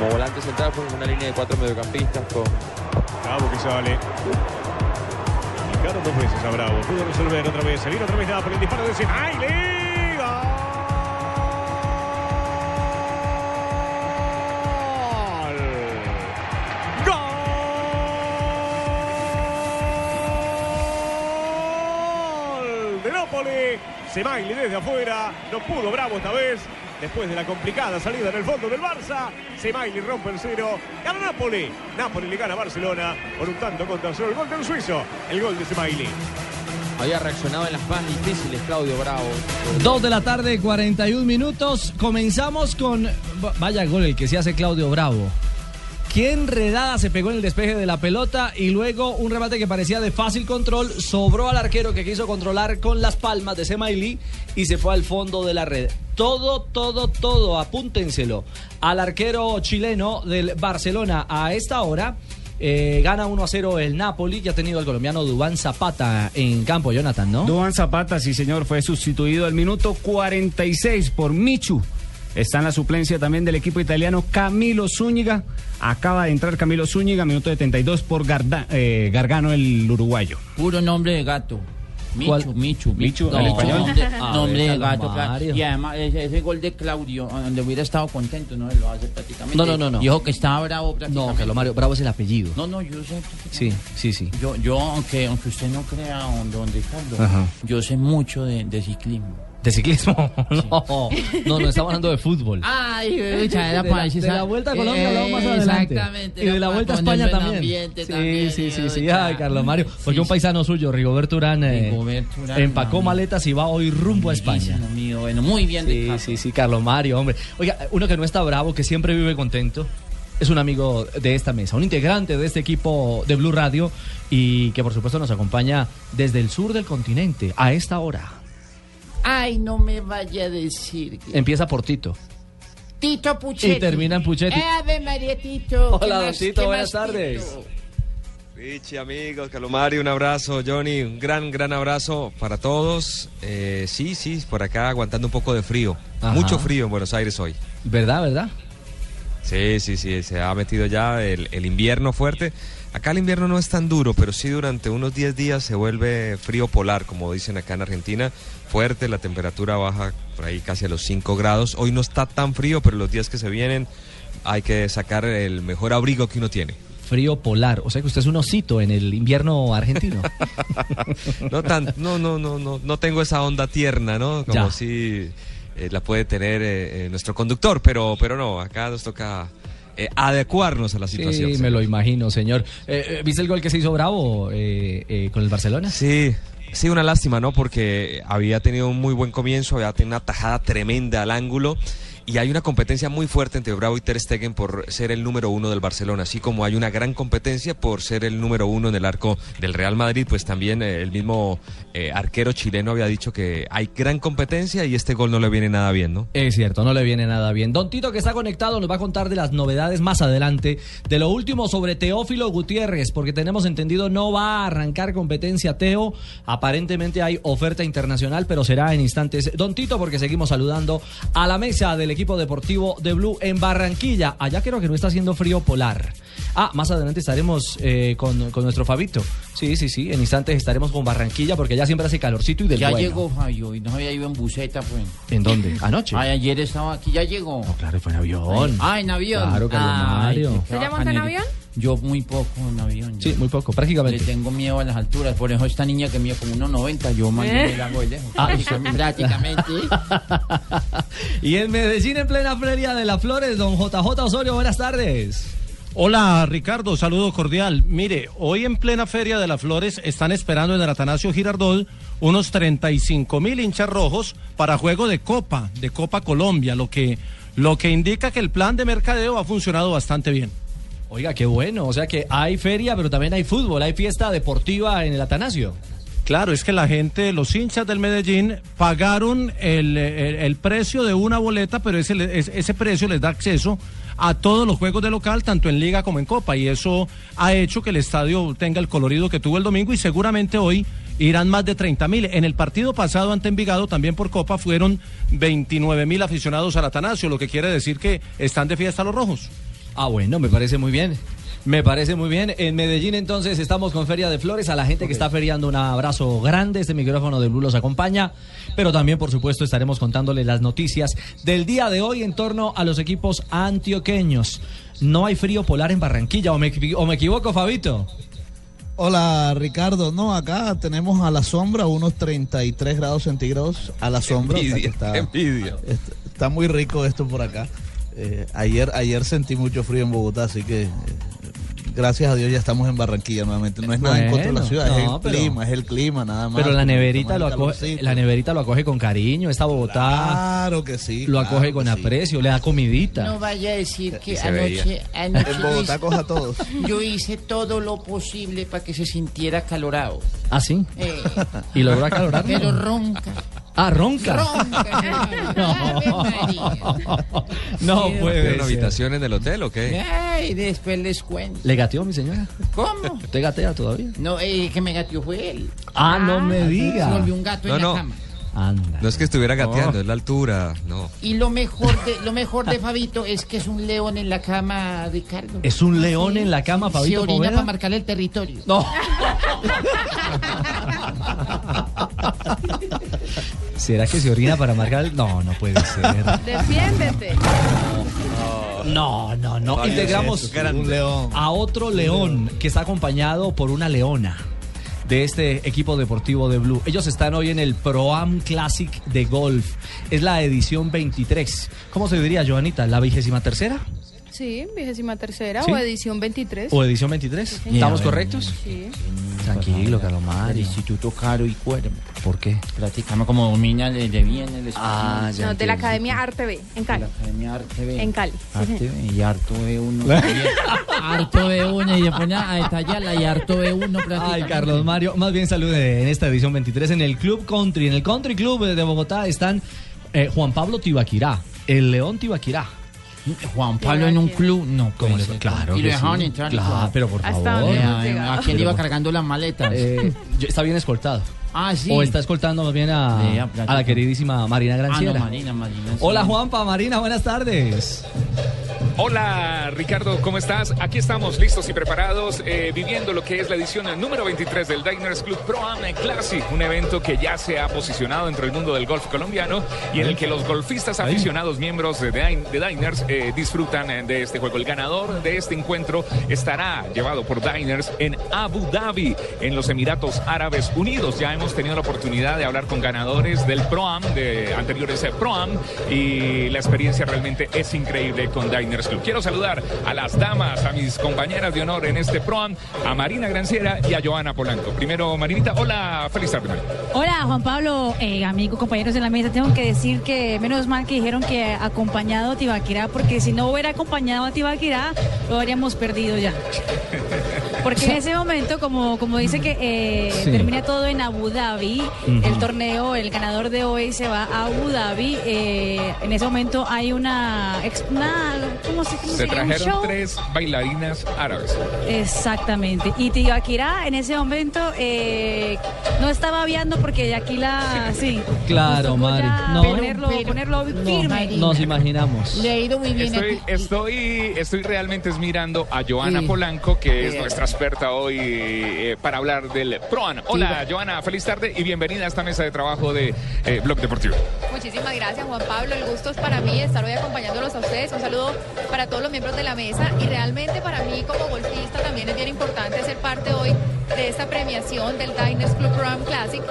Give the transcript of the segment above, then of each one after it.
Como volante central con una línea de cuatro mediocampistas con Bravo que sale. Picaron dos veces a Bravo. Pudo resolver otra vez. Salir otra vez nada por el disparo de Simaili. ¡Gol! ¡Gol! De Napoli. Simaili desde afuera. No pudo Bravo esta vez. Después de la complicada salida en el fondo del Barça, Simaili rompe el cero. Gana Napoli. Napoli le gana a Barcelona por un tanto contra solo el gol del suizo. El gol de Simaili. había reaccionado en las más difíciles Claudio Bravo. Dos de la tarde, 41 minutos. Comenzamos con. Vaya gol el que se hace Claudio Bravo. Qué enredada se pegó en el despeje de la pelota y luego un remate que parecía de fácil control sobró al arquero que quiso controlar con las palmas de Semaili y se fue al fondo de la red. Todo, todo, todo, apúntenselo. Al arquero chileno del Barcelona a esta hora. eh, gana 1 a 0 el Napoli, que ha tenido al colombiano Dubán Zapata en campo, Jonathan, ¿no? Duan Zapata, sí señor, fue sustituido al minuto 46 por Michu. Está en la suplencia también del equipo italiano Camilo Zúñiga. Acaba de entrar Camilo Zúñiga, minuto 72 por Garda- eh, Gargano, el uruguayo. Puro nombre de gato. Michu, ¿Cuál? Michu, Michu, No, ¿el español? Nombre, A nombre ver, de gato, claro. Mario. Y además ese, ese gol de Claudio, donde hubiera estado contento, no lo hace prácticamente. No, no, no, no. Dijo que estaba bravo No, prácticamente. Carlos Mario, Bravo es el apellido. No, no, yo sé. Sí, sí, sí. Yo, yo aunque, aunque usted no crea, don, don Ricardo, Ajá. yo sé mucho de, de ciclismo. ¿De ciclismo? No, no, no, estamos hablando de fútbol. Ay, mucha de, la, de la Vuelta a Colombia hablamos más adelante. Exactamente. Y de la Vuelta a España también. ambiente sí, también, sí, sí, y sí. oiga. Ay, Carlos Mario. Porque Sí, un sí. paisano suyo, Rigoberto Urán, eh, Rigoberto Urán, empacó mami. maletas y va hoy rumbo a España. Mío, bueno, muy bien, Sí, sí, sí, Carlos Mario, hombre. Oiga, uno que no está bravo, que siempre vive contento, es un amigo de esta mesa, un integrante de este equipo de Blue Radio y que por supuesto nos acompaña desde el sur del continente a esta hora. Ay, no me vaya a decir. que- Empieza por Tito. Tito Puchetti. Y termina en Puchetti. Eh, Ave María Tito. ¿Qué Hola, don más- Tito, buenas más, tardes. Tito? Richie, amigos, Calomari, un abrazo, Johnny, un gran, gran abrazo para todos. Eh, sí, sí, por acá aguantando un poco de frío. Ajá. Mucho frío en Buenos Aires hoy. ¿Verdad, verdad? Sí, sí, sí, se ha metido ya el, el invierno fuerte. Acá el invierno no es tan duro, pero sí durante unos 10 días se vuelve frío polar, como dicen acá en Argentina. Fuerte, la temperatura baja por ahí casi a los 5 grados. Hoy no está tan frío, pero los días que se vienen hay que sacar el mejor abrigo que uno tiene. Frío polar. O sea que usted es un osito en el invierno argentino. No tan, no, no, no, no, no tengo esa onda tierna, ¿no? Como Ya. si eh, la puede tener eh, eh, nuestro conductor, pero, pero no, acá nos toca eh, adecuarnos a la situación. Sí, me señor. lo imagino, señor. Eh, eh, ¿Viste el gol que se hizo Bravo eh, eh, con el Barcelona? Sí, sí, una lástima, ¿no? Porque había tenido un muy buen comienzo, había tenido una tajada tremenda al ángulo. Y hay una competencia muy fuerte entre Bravo y Ter Stegen por ser el número uno del Barcelona, así como hay una gran competencia por ser el número uno en el arco del Real Madrid, pues también eh, el mismo eh, arquero chileno había dicho que hay gran competencia y este gol no le viene nada bien, ¿no? Es cierto, no le viene nada bien. Don Tito, que está conectado, nos va a contar de las novedades más adelante, de lo último sobre Teófilo Gutiérrez, porque tenemos entendido no va a arrancar competencia Teo. Aparentemente hay oferta internacional, pero será en instantes. Don Tito, porque seguimos saludando a la mesa del equipo deportivo de Blue en Barranquilla. Allá creo que no está haciendo frío polar. Ah, más adelante estaremos eh, con, con nuestro Fabito. Sí, sí, sí. En instantes estaremos con Barranquilla, porque ya siempre hace calorcito y del Ya bueno. llegó Fabio y no había ido en buseta, pues. ¿En dónde? Anoche. Ay, ayer estaba aquí, ya llegó. No, claro, fue en avión. Ah, en avión. Claro, Carlos Ay, Mario. ¿Se llama en avión? Yo muy poco en avión. Sí, muy poco, Le prácticamente. tengo miedo a las alturas, por eso esta niña que mide como 1,90, yo más ¿Eh? le hago de lejos. Ah. prácticamente. y en Medellín, en plena feria de las flores, don JJ Osorio, buenas tardes. Hola Ricardo, saludo cordial. Mire, hoy en plena Feria de las Flores están esperando en el Atanasio Girardot unos 35 mil hinchas rojos para juego de Copa, de Copa Colombia, lo que, lo que indica que el plan de mercadeo ha funcionado bastante bien. Oiga, qué bueno. O sea que hay feria, pero también hay fútbol, hay fiesta deportiva en el Atanasio. Claro, es que la gente, los hinchas del Medellín, pagaron el, el- precio de una boleta, pero ese, ese precio les da acceso a todos los juegos de local, tanto en Liga como en Copa, y eso ha hecho que el estadio tenga el colorido que tuvo el domingo y seguramente hoy irán más de 30 mil. En el partido pasado ante Envigado, también por Copa, fueron 29 mil aficionados al Atanasio, lo que quiere decir que están de fiesta los rojos. Ah, bueno, me parece muy bien. Me parece muy bien. En Medellín entonces estamos con Feria de Flores. A la gente que está feriando un abrazo grande. Este micrófono de Blue los acompaña. Pero también, por supuesto, estaremos contándoles las noticias del día de hoy en torno a los equipos antioqueños. No hay frío polar en Barranquilla. ¿O me, equi- o me equivoco, Fabito? Hola Ricardo, no, acá tenemos a la sombra unos 33 grados centígrados a la sombra. o sea que está, envidia. está, está muy rico esto por acá. Eh, ayer, ayer sentí mucho frío en Bogotá, así que eh, gracias a Dios ya estamos en Barranquilla nuevamente. No es nada en contra de la ciudad, es el pero- clima, es el clima nada más. Pero la neverita, lo acoge, la neverita lo acoge con cariño. Esta Bogotá Claro que sí. lo acoge con sí. aprecio, le da comidita. No vaya a decir que se anoche, En Bogotá coja a todos. yo hice todo lo posible para que se sintiera calorado. ¿Ah, sí? Eh, ¿Y logró acalorar? pero ronca. Ah, ronca. Ronca. No Sí, puede ¿Tiene ser. una habitación en el hotel o qué? Ay, después les cuento. ¿Le gateó, mi señora? ¿Cómo? ¿Usted gatea todavía? No, eh, que me gateó fue él. Ah, no me Se diga. volvió un gato No, en la no. cama. Anda. No es que estuviera gateando, es la altura, no. Y lo mejor de lo mejor de Fabito es que es un león en la cama, Ricardo. ¿Es un león en la cama, Se Fabito orina Poveda? para marcar el territorio. No. ¿Será que se orina para marcar el... No, no puede ser. Defiéndete. No, no, no. Integramos Un león. a otro león que está acompañado por una leona de este equipo deportivo de Blue. Ellos están hoy en el Pro-Am Classic de golf. Es la edición 23. ¿Cómo se diría, Joanita? ¿La vigésima tercera? Sí, vigésima tercera ¿Sí? o edición 23. ¿O edición 23? ¿Estamos correctos? Sí. Tranquilo, Calomar. El Instituto Caro y Cuervo. ¿Por qué? Platicamos como niña de, de bien el Ah, ya No, de la. Academia Arte B, en de Cali. la Academia Arte B. En Cali. sí, Arte. B y harto B1. harto B1 y después a detallarla y harto B1 Ay. Carlos Mario, más bien salude en esta edición 23 en el Club Country. En el Country Club de Bogotá están eh, Juan Pablo Tibaquirá, el León Tibaquirá. Juan Pablo en un club, no. ¿Cómo le- claro Y lo dejaban sí. entrar. Claro, pero por favor. llegado. ¿A quién le iba cargando las maletas? Eh, está bien escoltado. ah, sí. O está escoltando más bien a, Sí, a a la queridísima Marina Ah, no, Granciera. Marina, Marina. sí. Hola Juanpa, Marina, buenas tardes. Hola Ricardo, ¿cómo estás? Aquí estamos listos y preparados, eh, viviendo lo que es la edición número 23 del Diners Club Pro Am Classic, un evento que ya se ha posicionado entre el mundo del golf colombiano y en el que los golfistas aficionados, miembros de, Din- de Diners, eh, disfrutan eh, de este juego. El ganador de este encuentro estará llevado por Diners en Abu Dhabi, en los Emiratos Árabes Unidos. Ya hemos tenido la oportunidad de hablar con ganadores del Pro Am, de anteriores Pro Am, y la experiencia realmente es increíble con Diners Club. Quiero saludar a las damas, a mis compañeras de honor en este Pro Am, a Marina Granciera y a Joana Polanco. Primero, Marinita, hola, feliz tarde. Marina. Hola Juan Pablo, eh, amigo, compañeros de la mesa, tengo que decir que menos mal que dijeron que acompañado a Tibaquirá, porque si no hubiera acompañado a Tibaquirá, lo habríamos perdido ya. Porque en ese momento, como, como dice que eh, Sí. termina todo en Abu Dhabi, el torneo, el ganador de hoy se va a Abu Dhabi, eh, en ese momento hay una, una ¿cómo se, cómo Se trajeron tres bailarinas árabes. Exactamente. Y Tibaquirá en ese momento eh, no estaba viando porque de aquí la... Sí. Claro, Mari. No. Ponerlo, ponerlo firme. Nos imaginamos. Le ha ido muy bien. Estoy, aquí. estoy, estoy realmente es mirando a Joana Sí. Polanco, que es nuestra experta hoy eh, para hablar del PROAN. Hola, Joana, feliz tarde y bienvenida a esta mesa de trabajo de eh, Blog Deportivo. Muchísimas gracias, Juan Pablo. El gusto es para mí estar hoy acompañándolos a ustedes. Un saludo para todos los miembros de la mesa y realmente para mí como golfista también es bien importante ser parte hoy de esta premiación del Diners Club Pro-Am Classic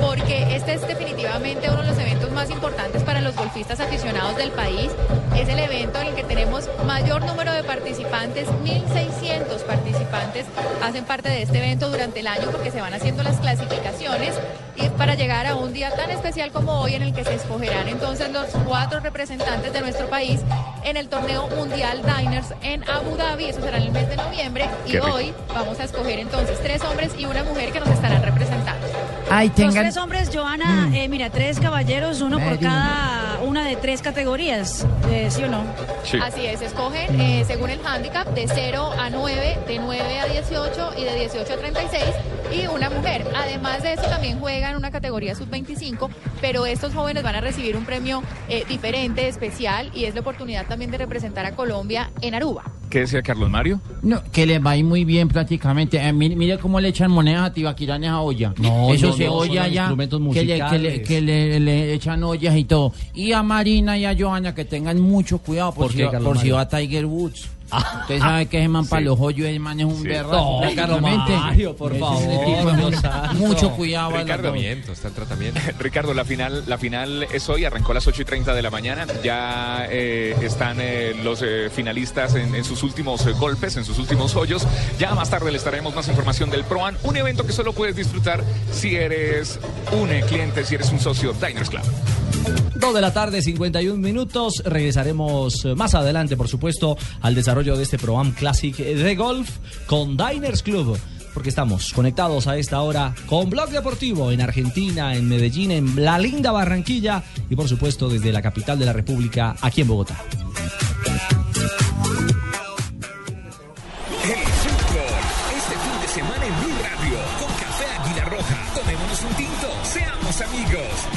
porque este es definitivamente uno de los eventos más importantes para los golfistas aficionados del país. Es el evento en el que tenemos mayor número de participantes, 1.600 participantes hacen parte de este evento durante el año porque se van haciendo las clasificaciones para llegar a un día tan especial como hoy en el que se escogerán entonces los cuatro representantes de nuestro país en el torneo mundial Diners en Abu Dhabi, eso será en el mes de noviembre y hoy vamos a escoger entonces tres hombres y una mujer que nos estarán representando. Ay, Los tengan. tres hombres, Joana, eh, mira, tres caballeros, uno por cada una de tres categorías, eh, ¿sí o no? Así es, escogen eh, según el handicap de 0 a 9, de 9 a 18 y de 18 a 36 y una mujer. Además de eso también juegan una categoría sub-25, pero estos jóvenes van a recibir un premio eh, diferente, especial y es la oportunidad también de representar a Colombia en Aruba. ¿Qué decía Carlos Mario? No, que le va a ir muy bien prácticamente. Eh, mire, mire cómo le echan monedas a Tibaquirá en esa olla. No, Eso no, se no, allá. Que, le, que, le, musicales. que le- le echan ollas y todo. Y a Marina y a Joana que tengan mucho cuidado por, ¿Por si, qué, va- por si va Tiger Woods. Usted sabe que ese man para los hoyos, ese man es un Sí. berraco. No. Mario, por favor. Mucho cuidado. Ricardo, está el tratamiento. Ricardo, la final, la final es hoy, arrancó a las 8 y 30 de la mañana. Ya eh, están eh, los eh, finalistas en, en sus últimos eh, golpes, en sus últimos hoyos. Ya más tarde les daremos más información del ProAn, un evento que solo puedes disfrutar si eres un eh, cliente, si eres un socio Diners Club. Dos de la tarde, 51 minutos. Regresaremos más adelante, por supuesto, al desarrollo de este Pro-Am Classic de golf con Diners Club. Porque estamos conectados a esta hora con Blog Deportivo en Argentina, en Medellín, en la linda Barranquilla y por supuesto desde la capital de la República, aquí en Bogotá.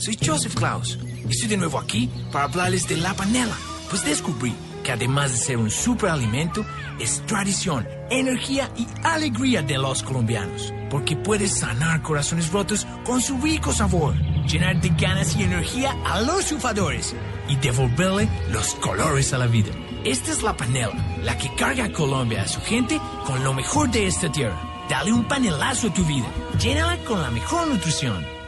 soy Joseph Klaus y estoy de nuevo aquí para hablarles de la panela, pues descubrí que además de ser un superalimento, es tradición, energía y alegría de los colombianos, porque puede sanar corazones rotos con su rico sabor, llenar de ganas y energía a los sufadores y devolverle los colores a la vida. Esta es la panela, la que carga a Colombia a su gente con lo mejor de esta tierra. Dale un panelazo a tu vida, llénala con la mejor nutrición.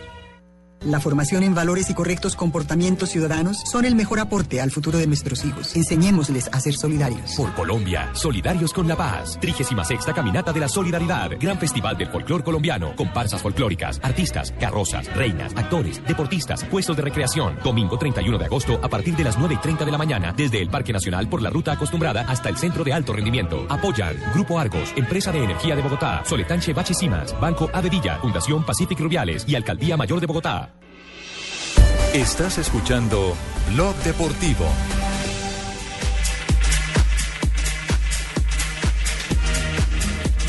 La formación en valores y correctos comportamientos ciudadanos son el mejor aporte al futuro de nuestros hijos. Enseñémosles a ser solidarios. Por Colombia, solidarios con la paz. 36 Caminata de la Solidaridad. Gran Festival del Folclor Colombiano. Comparsas folclóricas, artistas, carrozas, reinas, actores, deportistas, puestos de recreación. Domingo 31 de agosto a partir de las 9 y 30 de la mañana. Desde el Parque Nacional por la ruta acostumbrada hasta el Centro de Alto Rendimiento. Apoyan Grupo Argos, Empresa de Energía de Bogotá, Soletanche Bache Simas, Banco Avedilla, Fundación Pacific Rubiales y Alcaldía Mayor de Bogotá. Estás escuchando Blog Deportivo.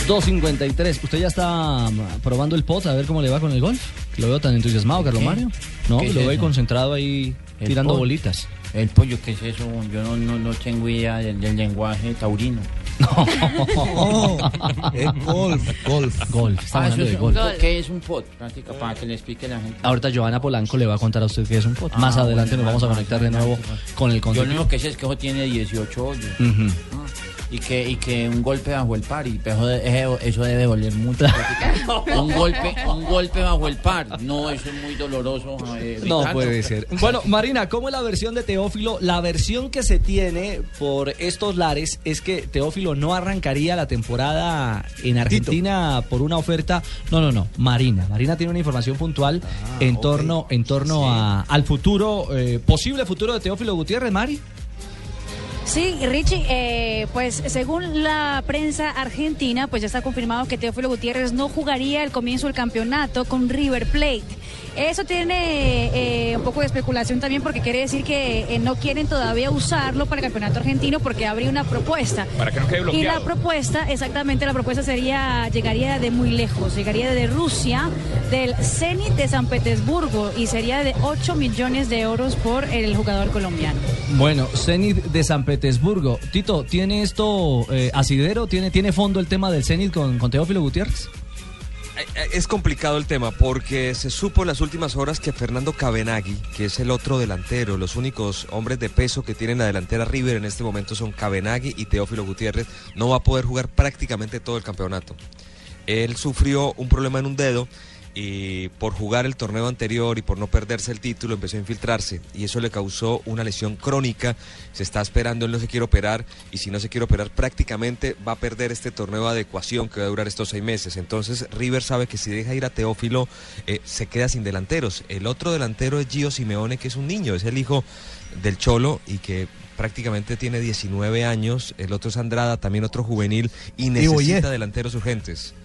$2.53. ¿Usted ya está mm, probando el pot a ver cómo le va con el golf? Lo veo tan entusiasmado, Carlos ¿Qué? Mario. No, ¿Qué lo es veo ahí concentrado ahí El tirando pot. bolitas. El pollo, ¿qué es eso? Yo no, no, no tengo idea del, del lenguaje taurino. es golf, golf. Golf, está Ah, hablando de golf. ¿Qué es un pot? Práctica, para que le explique a la gente. Ahorita Joana Polanco le va a contar a usted qué es un pot. Ah, Más adelante bueno, nos vamos a conectar de adelante, nuevo con el Yo lo concepto. único que sé es que eso tiene 18 hoyos. Ujú. Y que, y que un golpe bajo el par, y eso, de- eso debe doler mucho. un, golpe, un golpe bajo el par, no, eso es muy doloroso. eh, No puede ser. Bueno, Marina, ¿cómo es la versión de Teófilo? La versión que se tiene por estos lares es que Teófilo no arrancaría la temporada en Argentina por una oferta. No, no, no. Marina. Marina tiene una información puntual en torno, en torno a, al futuro, eh, posible futuro de Teófilo Gutiérrez, Mari. Sí, Richie, eh, pues según la prensa argentina, pues ya está confirmado que Teófilo Gutiérrez no jugaría el comienzo del campeonato con River Plate. Eso tiene eh, un poco de especulación también porque quiere decir que eh, no quieren todavía usarlo para el campeonato argentino porque habría una propuesta. Para que no quede Y bloqueado. la propuesta, exactamente, la propuesta sería, llegaría de muy lejos, llegaría de Rusia, del Zenit de San Petersburgo y sería de 8 millones de euros por el jugador colombiano. Bueno, Zenit de San Petersburgo. Tito, ¿tiene esto eh, asidero? ¿Tiene, ¿Tiene fondo el tema del Zenit con, con Teófilo Gutiérrez? Eh, Es complicado el tema porque se supo en las últimas horas que Fernando Cabenagui, que es el otro delantero, los únicos hombres de peso que tienen la delantera River en este momento son Cabenagui y Teófilo Gutiérrez, no va a poder jugar prácticamente todo el campeonato. Él sufrió un problema en un dedo y por jugar el torneo anterior y por no perderse el título empezó a infiltrarse y eso le causó una lesión crónica. Se está esperando, él no se quiere operar y si no se quiere operar prácticamente va a perder este torneo de adecuación que va a durar estos seis meses. Entonces River sabe que si deja ir a Teófilo eh, se queda sin delanteros. El otro delantero es Gio Simeone que es un niño, es el hijo del Cholo y que prácticamente tiene 19 años. El otro es Andrada, también otro juvenil y necesita delanteros urgentes.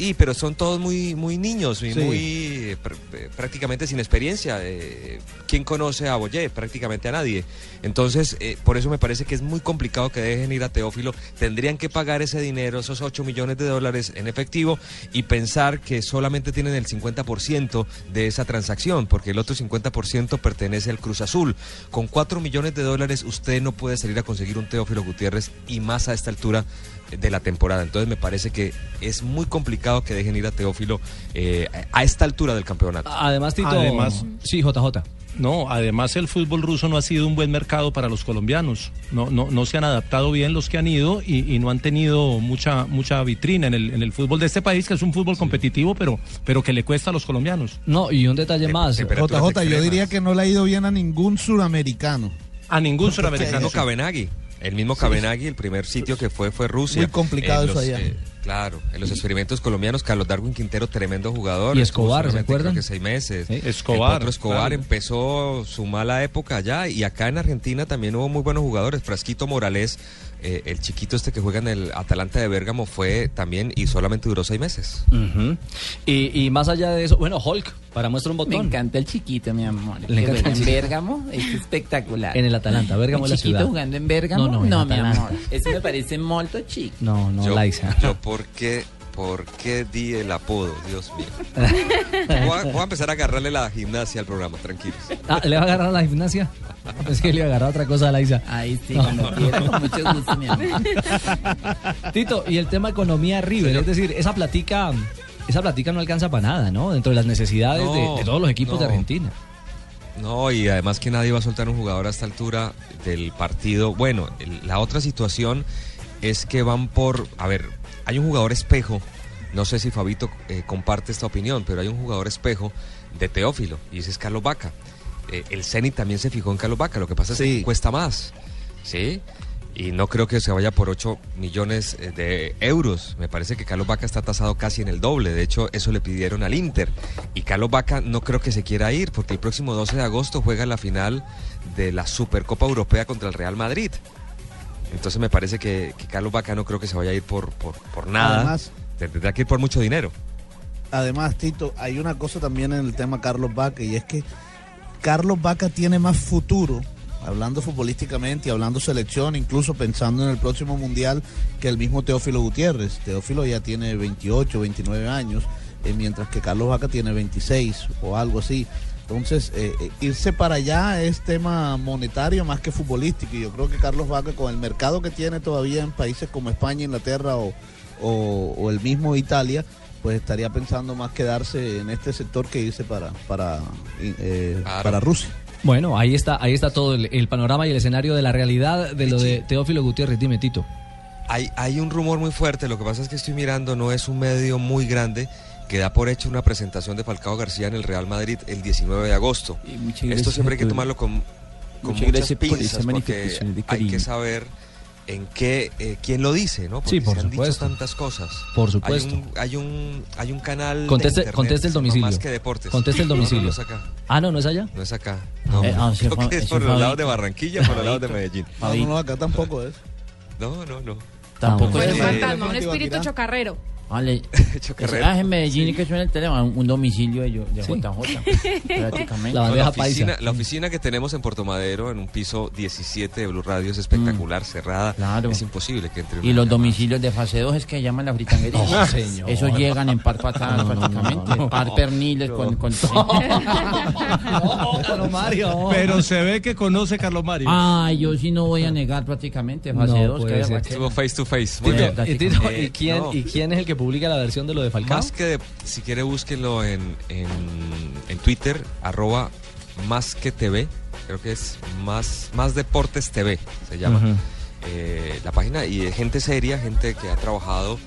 Y pero son todos muy muy niños y Sí. muy eh, pr- eh, prácticamente sin experiencia. Eh, ¿Quién conoce a Boyé? Prácticamente a nadie. Entonces, eh, por eso me parece que es muy complicado que dejen ir a Teófilo. Tendrían que pagar ese dinero, esos 8 millones de dólares en efectivo y pensar que solamente tienen el 50% de esa transacción, porque el otro 50% pertenece al Cruz Azul. Con 4 millones de dólares usted no puede salir a conseguir un Teófilo Gutiérrez y más a esta altura de la temporada. Entonces me parece que es muy complicado que dejen ir a Teófilo eh, a esta altura del campeonato. Además, Tito. Además- sí, JJ. No, además el fútbol ruso no ha sido un buen mercado para los colombianos. No, no, no se han adaptado bien los que han ido y, y no han tenido mucha, mucha vitrina en el, en el fútbol de este país, que es un fútbol competitivo, pero, pero que le cuesta a los colombianos. No, y un detalle más. JJ, yo diría que no le ha ido bien a ningún suramericano. A ningún Fernando Cabenagui. El mismo Cabenagui, el primer sitio que fue fue Rusia. Muy complicado eso allá. eh, claro, en los experimentos colombianos, Carlos Darwin Quintero, tremendo jugador. Y Escobar, ¿se solamente, acuerdan? Creo que seis meses. Escobar, El otro Escobar claro. empezó su mala época allá y acá en Argentina también hubo muy buenos jugadores. Frasquito Morales, eh, el chiquito este que juega en el Atalanta de Bérgamo, fue también y solamente duró seis meses. Y, y más allá de eso, bueno, Hulk, para muestra un botón. Me encanta el chiquito, mi amor. Le encanta en chiquito. Bérgamo, es espectacular. En el Atalanta, Bérgamo ¿Un es la chiquito ciudad. jugando en Bérgamo? No, no, en mi amor. Eso me parece molto chico. No, no, yo, Laisa. yo por qué, por qué di el apodo, Dios mío. Voy a, voy a empezar a agarrarle la gimnasia al programa, tranquilos. Ah, ¿Le va a agarrar a la gimnasia? Es que le iba a agarrar otra cosa a Laisa. Ahí sí, No. cuando quiera, con mucho gusto, mi amor. Tito, y el tema economía River, es decir, esa platica, esa platica no alcanza para nada, ¿no? Dentro de las necesidades de, No, de todos los equipos de no. Argentina. No, y además que nadie va a soltar un jugador a esta altura del partido. Bueno, el- la otra situación es que van por, a ver, hay un jugador espejo, no sé si Fabito eh, comparte esta opinión, pero hay un jugador espejo de Teófilo, y ese es Carlos Vaca. Eh, el Zenit también se fijó en Carlos Vaca, lo que pasa es que cuesta más, ¿sí? Y no creo que se vaya por 8 millones eh, de euros. Me parece que Carlos Vaca está tasado casi en el doble. De hecho, eso le pidieron al Inter. Y Carlos Vaca no creo que se quiera ir porque el próximo 12 de agosto juega la final de la Supercopa Europea contra el Real Madrid. Entonces me parece que, que Carlos Vaca no creo que se vaya a ir por, por, por nada. Además- Tendrá que ir por mucho dinero. Además, Tito, hay una cosa también en el tema Carlos Vaca y es que Carlos Vaca tiene más futuro, hablando futbolísticamente y hablando selección, incluso pensando en el próximo mundial, que el mismo Teófilo Gutiérrez. Teófilo ya tiene 28, 29 años, eh, mientras que Carlos Vaca tiene 26 o algo así. Entonces, eh, eh, irse para allá es tema monetario más que futbolístico. Y yo creo que Carlos Vaca, con el mercado que tiene todavía en países como España, Inglaterra o, o- o el mismo Italia, pues estaría pensando más quedarse en este sector que irse para, para, eh, para Rusia. Bueno, ahí está, ahí está todo el, el panorama y el escenario de la realidad de lo de Teófilo Gutiérrez. Dime, Tito. Hay, hay un rumor muy fuerte, lo que pasa es que estoy mirando, no es un medio muy grande que da por hecho una presentación de Falcao García en el Real Madrid el 19 de agosto. Esto siempre hay que por- tomarlo con, con muchas muchas por pinzas esa porque hay que saber en qué, eh, quién lo dice, ¿no? Porque Sí, por se han dicho supuesto. tantas cosas. Por supuesto. Hay un, hay un, hay un canal. de Conteste, internet conteste el domicilio. Más que deportes. Conteste el No, no, domicilio. No, es acá. Ah, no, no es allá. No es acá. No, Eh, ah, creo que es por los lados de Barranquilla, por los lados de Medellín. No, no, no, acá tampoco es. No, no, no. Tampoco es un que- fantasma, un espíritu chocarrero. Vale. Ah, en Medellín y que suena el teléfono, un domicilio de, yo- de JJ. prácticamente. No, la, oficina, la oficina que tenemos en Puerto Madero, en un piso 17 de Blue Radio, es espectacular, cerrada. Es imposible que entre Y los domicilios de fase 2 es que llaman la fritanguería. No, señor. Esos llegan en par patadas prácticamente. Par perniles con... con... Carlos Mario. Pero se ve que conoce Carlos Mario. Ay, yo sí no voy a negar prácticamente fase No 2. puede ser. Estuvo face to face. Muy bien. Eh, ¿y quién, no. ¿Y quién es el que publica la versión de lo de Falcao? Más que de- si quiere búsquenlo en, en, en Twitter, arroba más que TV, creo que es más, más deportes TV, se llama. Eh, la página y de gente seria, gente que ha trabajado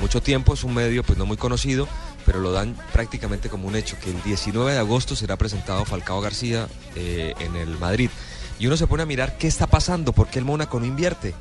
mucho tiempo, es un medio pues no muy conocido, pero lo dan prácticamente como un hecho, que el 19 de agosto será presentado Falcao García eh, en el Madrid. Y uno se pone a mirar qué está pasando, por qué el Mónaco no invierte,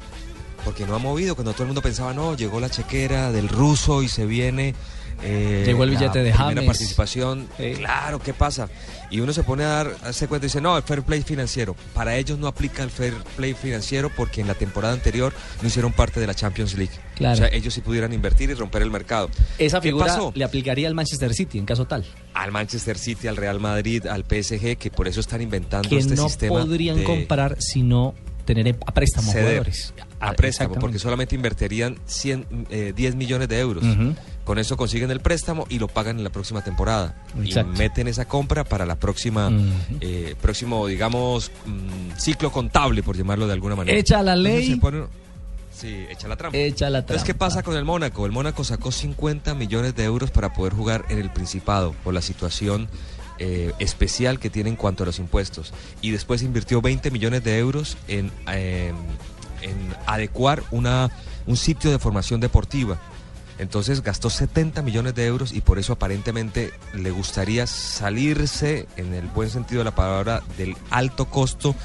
porque no ha movido, cuando todo el mundo pensaba, no, llegó la chequera del ruso y se viene... eh, Llegó el la billete de primera James. participación, claro, ¿qué pasa? Y uno se pone a dar a darse cuenta y dice, no, el fair play financiero. Para ellos no aplica el fair play financiero porque en la temporada anterior no hicieron parte de la Champions League. Claro. O sea, ellos sí pudieran invertir y romper el mercado. Esa ¿Qué figura pasó? le aplicaría al Manchester City en caso tal. Al Manchester City, al Real Madrid, al PSG, que por eso están inventando Que este no sistema. podrían de comprar sino tener a préstamo ceder jugadores. A Ah, préstamo, porque solamente invertirían 100, eh, 10 millones de euros. Con eso consiguen el préstamo y lo pagan en la próxima temporada. Exacto. Y meten esa compra para la próxima, eh, próximo, digamos, mm, ciclo contable, por llamarlo de alguna manera. Echa la ley. sí, echa la trampa. Echa la Entonces, ¿qué trampa. pasa con el Mónaco? El Mónaco sacó 50 millones de euros para poder jugar en el Principado por la situación eh, especial que tiene en cuanto a los impuestos. Y después invirtió 20 millones de euros en, eh, en adecuar una, un sitio de formación deportiva. Entonces gastó 70 millones de euros y por eso aparentemente le gustaría salirse, en el buen sentido de la palabra, del alto costo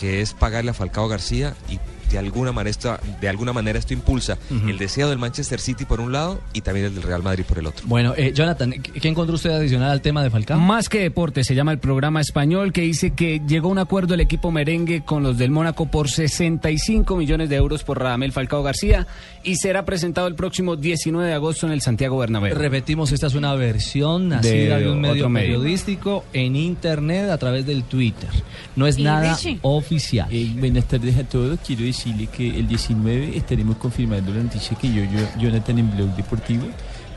que es pagarle a Falcao García y de alguna manera esto, de alguna manera esto impulsa el deseo del Manchester City por un lado y también el del Real Madrid por el otro. Bueno, eh, Jonathan, ¿qué encontró usted adicional al tema de Falcao? Más que deporte se llama el programa español que dice que llegó a un acuerdo el equipo merengue con los del Mónaco por 65 millones de euros por Radamel Falcao García y será presentado el próximo 19 de agosto en el Santiago Bernabéu. Repetimos, esta es una versión nacida de, De un medio medio. periodístico en internet a través del Twitter. No es Y nada Richie. oficial. Eh, buenas tardes a todos. Quiero decirle que el 19 estaremos confirmando la noticia que yo, yo Jonathan en Blog Deportivo.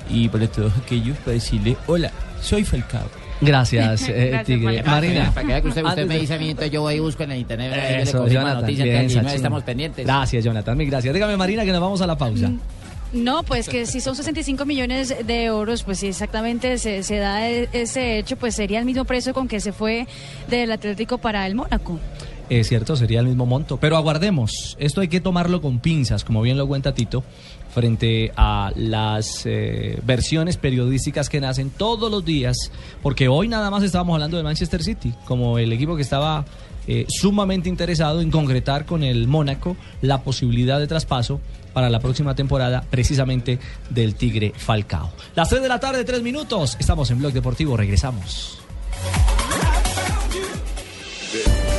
Y para todos aquellos, para decirle: Hola, soy Falcao. Gracias, eh, Gracias, Tigre. Falcao. Marina. Para que vea que usted, usted me dice a mí, entonces yo voy y busco en el internet. Eso, Jonathan, noticia bien, que al 19 Sachin. estamos pendientes. Gracias, Jonathan. Mil gracias. Dígame, Marina, que nos vamos a la pausa. No, pues que si son 65 millones de euros, pues si exactamente se, se da e- ese hecho, pues sería el mismo precio con que se fue del Atlético para el Mónaco. Es cierto, sería el mismo monto. Pero aguardemos. Esto hay que tomarlo con pinzas, como bien lo cuenta Tito, frente a las eh, versiones periodísticas que nacen todos los días. Porque hoy nada más estábamos hablando de Manchester City, como el equipo que estaba eh, sumamente interesado en concretar con el Mónaco la posibilidad de traspaso para la próxima temporada, precisamente del Tigre Falcao. Las 3 de la tarde, 3 minutos. Estamos en Blog Deportivo, regresamos.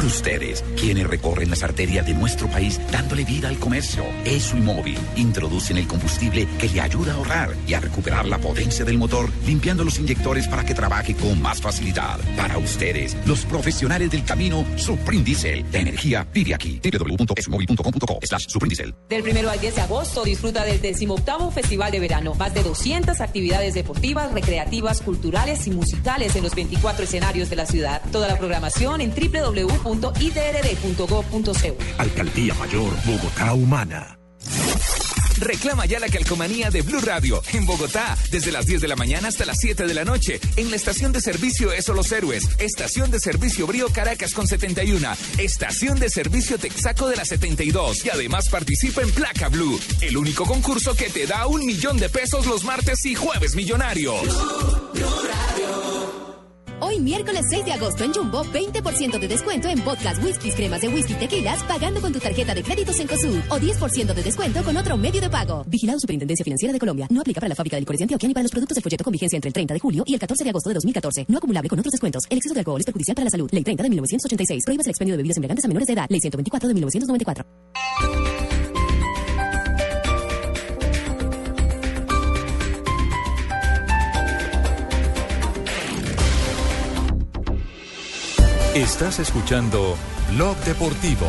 Por ustedes, quienes recorren las arterias de nuestro país dándole vida al comercio. ESO y Móvil introducen el combustible que le ayuda a ahorrar y a recuperar la potencia del motor, limpiando los inyectores para que trabaje con más facilidad. Para ustedes, los profesionales del camino, Suprindisel. La energía vive aquí. www.esmovil.com.co slash Suprindisel. Del 1 al 10 de agosto disfruta del 18 Festival de Verano. Más de 200 actividades deportivas, recreativas, culturales y musicales en los 24 escenarios de la ciudad. Toda la programación en www.idrd.gov.co. Alcaldía Mayor Bogotá Humana. Reclama ya la calcomanía de Blue Radio en Bogotá, desde las 10 de la mañana hasta las 7 de la noche. En la estación de servicio Eso Los Héroes, estación de servicio Brío Caracas con 71, estación de servicio Texaco de la 72. Y además participa en Placa Blue, el único concurso que te da un millón de pesos los martes y jueves millonarios. Hoy miércoles 6 de agosto en Jumbo, 20% de descuento en vodkas, whiskies, cremas de whisky, tequilas, pagando con tu tarjeta de crédito Cencosud. O 10% de descuento con otro medio de pago. Vigilado Superintendencia Financiera de Colombia. No aplica para la fábrica de licores de Antioquia ni para los productos de folleto con vigencia entre el 30 de julio y el 14 de agosto de 2014. No acumulable con otros descuentos. El exceso de alcohol es perjudicial para la salud. Ley 30 de 1986. Prohíbas el expendio de bebidas embriagantes a menores de edad. Ley 124 de 1994. Estás escuchando Blog Deportivo.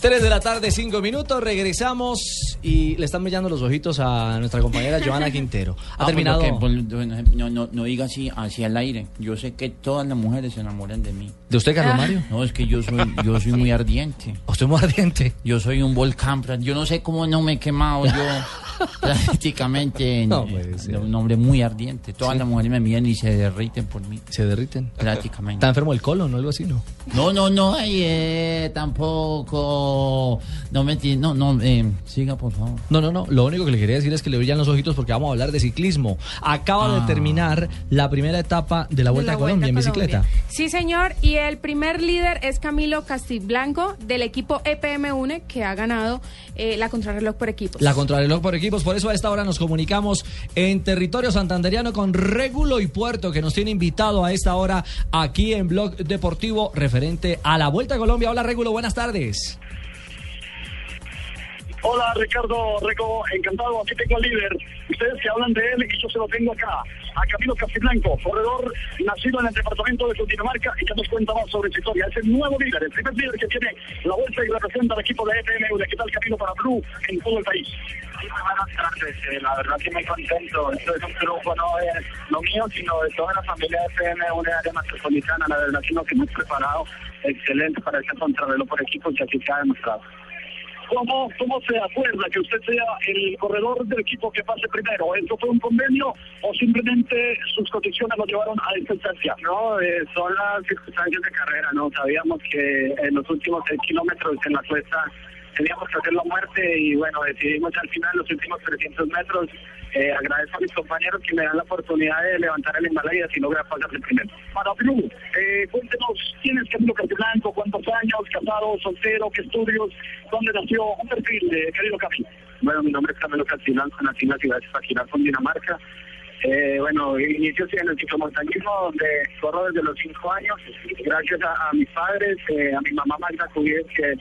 Tres de la tarde, cinco minutos, regresamos y le están brillando los ojitos a nuestra compañera Joana Quintero. Ha Ah, terminado. pues, porque, pues, no, no, no diga así hacia el aire. Yo sé que todas las mujeres se enamoran de mí. ¿De usted, Carlos Mario? No, es que yo soy, yo soy muy ardiente. ¿Usted es muy ardiente? Yo soy un volcán. Yo no sé cómo no me he quemado yo prácticamente. No eh, puede ser. un hombre muy ardiente. Todas Sí. las mujeres me miran y se derriten por mí. ¿Se derriten? Prácticamente. ¿Está enfermo el colon o algo así, no? No, no, no, eh, tampoco. No me no, no, eh, siga por favor. No, no, no. Lo único que le quería decir es que le brillan los ojitos porque vamos a hablar de ciclismo. Acaba de Ah. terminar la primera etapa de la Vuelta De a Colombia en bicicleta. Colombia. Sí, señor. Y el primer líder es Camilo Castiblanco del equipo EPM UNE que ha ganado eh, la contrarreloj por equipos. La contrarreloj por equipos, por eso a esta hora nos comunicamos en territorio santanderiano con Régulo y Puerto, que nos tiene invitado a esta hora aquí en Blog Deportivo referente a la Vuelta a Colombia. Hola Régulo, buenas tardes. Hola Ricardo Reco, encantado, aquí tengo al líder. Ustedes que hablan de él y yo se lo tengo acá. A Camilo Castiblanco, corredor nacido en el departamento de Cundinamarca y que nos cuenta más sobre su historia. Es el nuevo líder, el primer líder que tiene la vuelta y representa al equipo de EPM. ¿Qué tal Camilo para Blue en todo el país? Buenas tardes. eh, la verdad que muy contento. Esto es un triunfo no de lo mío, sino de toda la familia de FM, una área metropolitana. La verdad que nos hemos preparado excelente para esta contrarreloj por equipos y así se ha demostrado. ¿Cómo, ¿Cómo se acuerda que usted sea el corredor del equipo que pase primero? ¿Esto fue un convenio o simplemente sus condiciones lo llevaron a esta instancia? No, eh, son las circunstancias de carrera, ¿no? Sabíamos que en los últimos seis kilómetros en la cuesta teníamos que hacer la muerte y bueno, decidimos al final los últimos 300 metros. Eh, agradezco a mis compañeros que me dan la oportunidad de levantar el Himalaya y lograr pasar el primero. Para Blue, eh, cuéntenos quién es Camilo Castiblanco, cuántos años, casado, soltero, qué estudios, dónde nació, un perfil de querido Camilo. Bueno, mi nombre es Camilo Castilanco, nací en la ciudad de Zipaquirá, Dinamarca. Eh, bueno, inicio en el ciclomontañismo, donde corro desde los cinco años, gracias a, a mis padres, eh, a mi mamá Magda Cubier, que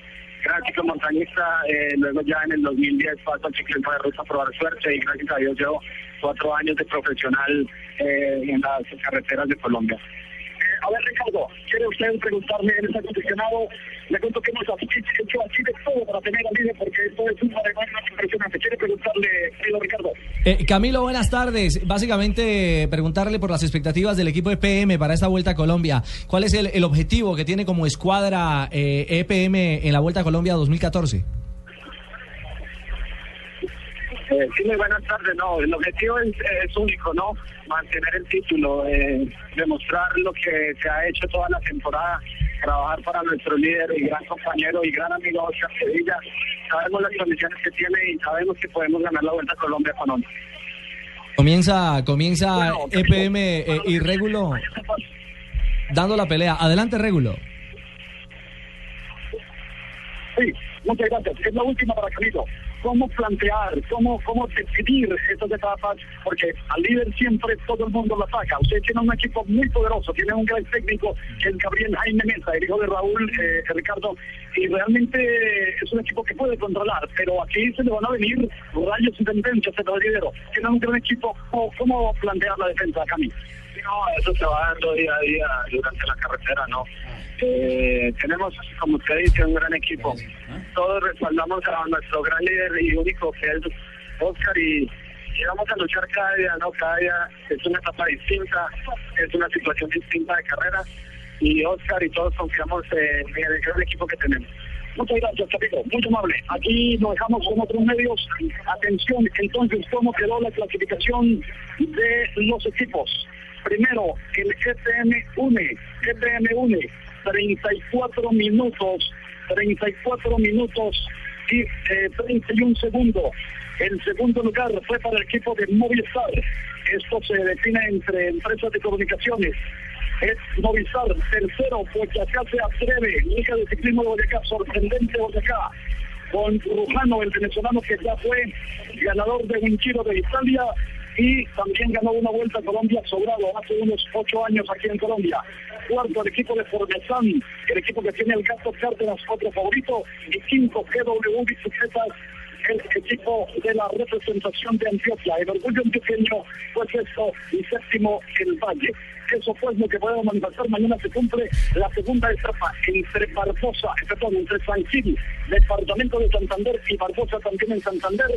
era ciclomontañista, eh, luego ya en el 2010 paso al ciclismo de ruta a probar suerte y gracias a Dios llevo cuatro años de profesional eh, en las carreteras de Colombia. A ver, Ricardo, ¿quiere usted preguntarme en ese acondicionado? Le cuento que hemos hecho así de todo para tener al líder, porque esto es un matrimonio impresionante. ¿Quiere preguntarle, querido Ricardo? Eh, Camilo, buenas tardes. Básicamente, preguntarle por las expectativas del equipo EPM para esta Vuelta a Colombia. ¿Cuál es el, el objetivo que tiene como escuadra eh, EPM en la Vuelta a Colombia 2014? Eh, sí, muy buenas tardes. No, el objetivo es, es único, ¿no? Mantener el título, eh, demostrar lo que se ha hecho toda la temporada, trabajar para nuestro líder y gran compañero y gran amigo Oscar Sevilla. Sabemos las condiciones que tiene y sabemos que podemos ganar la Vuelta a Colombia con él. Comienza, comienza EPM eh, y Régulo dando la pelea. Adelante, Régulo. Sí, muchas gracias. Es la última para Camilo. ¿Cómo plantear, cómo, cómo decidir estas etapas? Porque al líder siempre todo el mundo la saca. Usted tiene un equipo muy poderoso, tiene un gran técnico que es Gabriel Jaime Mesa, el hijo de Raúl eh, Ricardo, y realmente es un equipo que puede controlar, pero aquí se le van a venir rayos y tendencias el lidero. Tiene un gran equipo. ¿Cómo, cómo plantear la defensa, Camilo? No, eso se va dando día a día durante la carretera, ¿no? Eh, tenemos, como usted dice, un gran equipo. Todos respaldamos a nuestro gran líder y único que es Oscar y, y vamos a luchar cada día, ¿no? Cada día es una etapa distinta, es una situación distinta de carrera, y Oscar y todos confiamos en el gran equipo que tenemos. Muchas gracias, Chapito. Muy amable. Aquí nos dejamos con otros medios. Atención, entonces, ¿cómo quedó la clasificación de los equipos? Primero, el EPM UNE. EPM UNE, 34 minutos. 34 minutos y eh, 31 segundos. El segundo lugar fue para el equipo de Movistar. Esto se define entre empresas de comunicaciones. Es Movistar, tercero, Boyacá se atreve, Liga de Ciclismo de Boyacá, sorprendente Boyacá, con Rujano, el venezolano que ya fue ganador de un giro de Italia y también ganó una vuelta a Colombia sobrado hace unos ocho años aquí en Colombia. Cuarto, el equipo de Formesan, el equipo que tiene el Gato Cárdenas, otro favorito, y quinto, GW Bicicletas, el equipo de la representación de Antioquia. El orgullo antioqueño fue sexto y séptimo el Valle. Eso fue lo que podemos manifestar. Mañana se cumple la segunda etapa entre Barbosa, perdón, entre San Gil, departamento de Santander, y Barbosa también en Santander,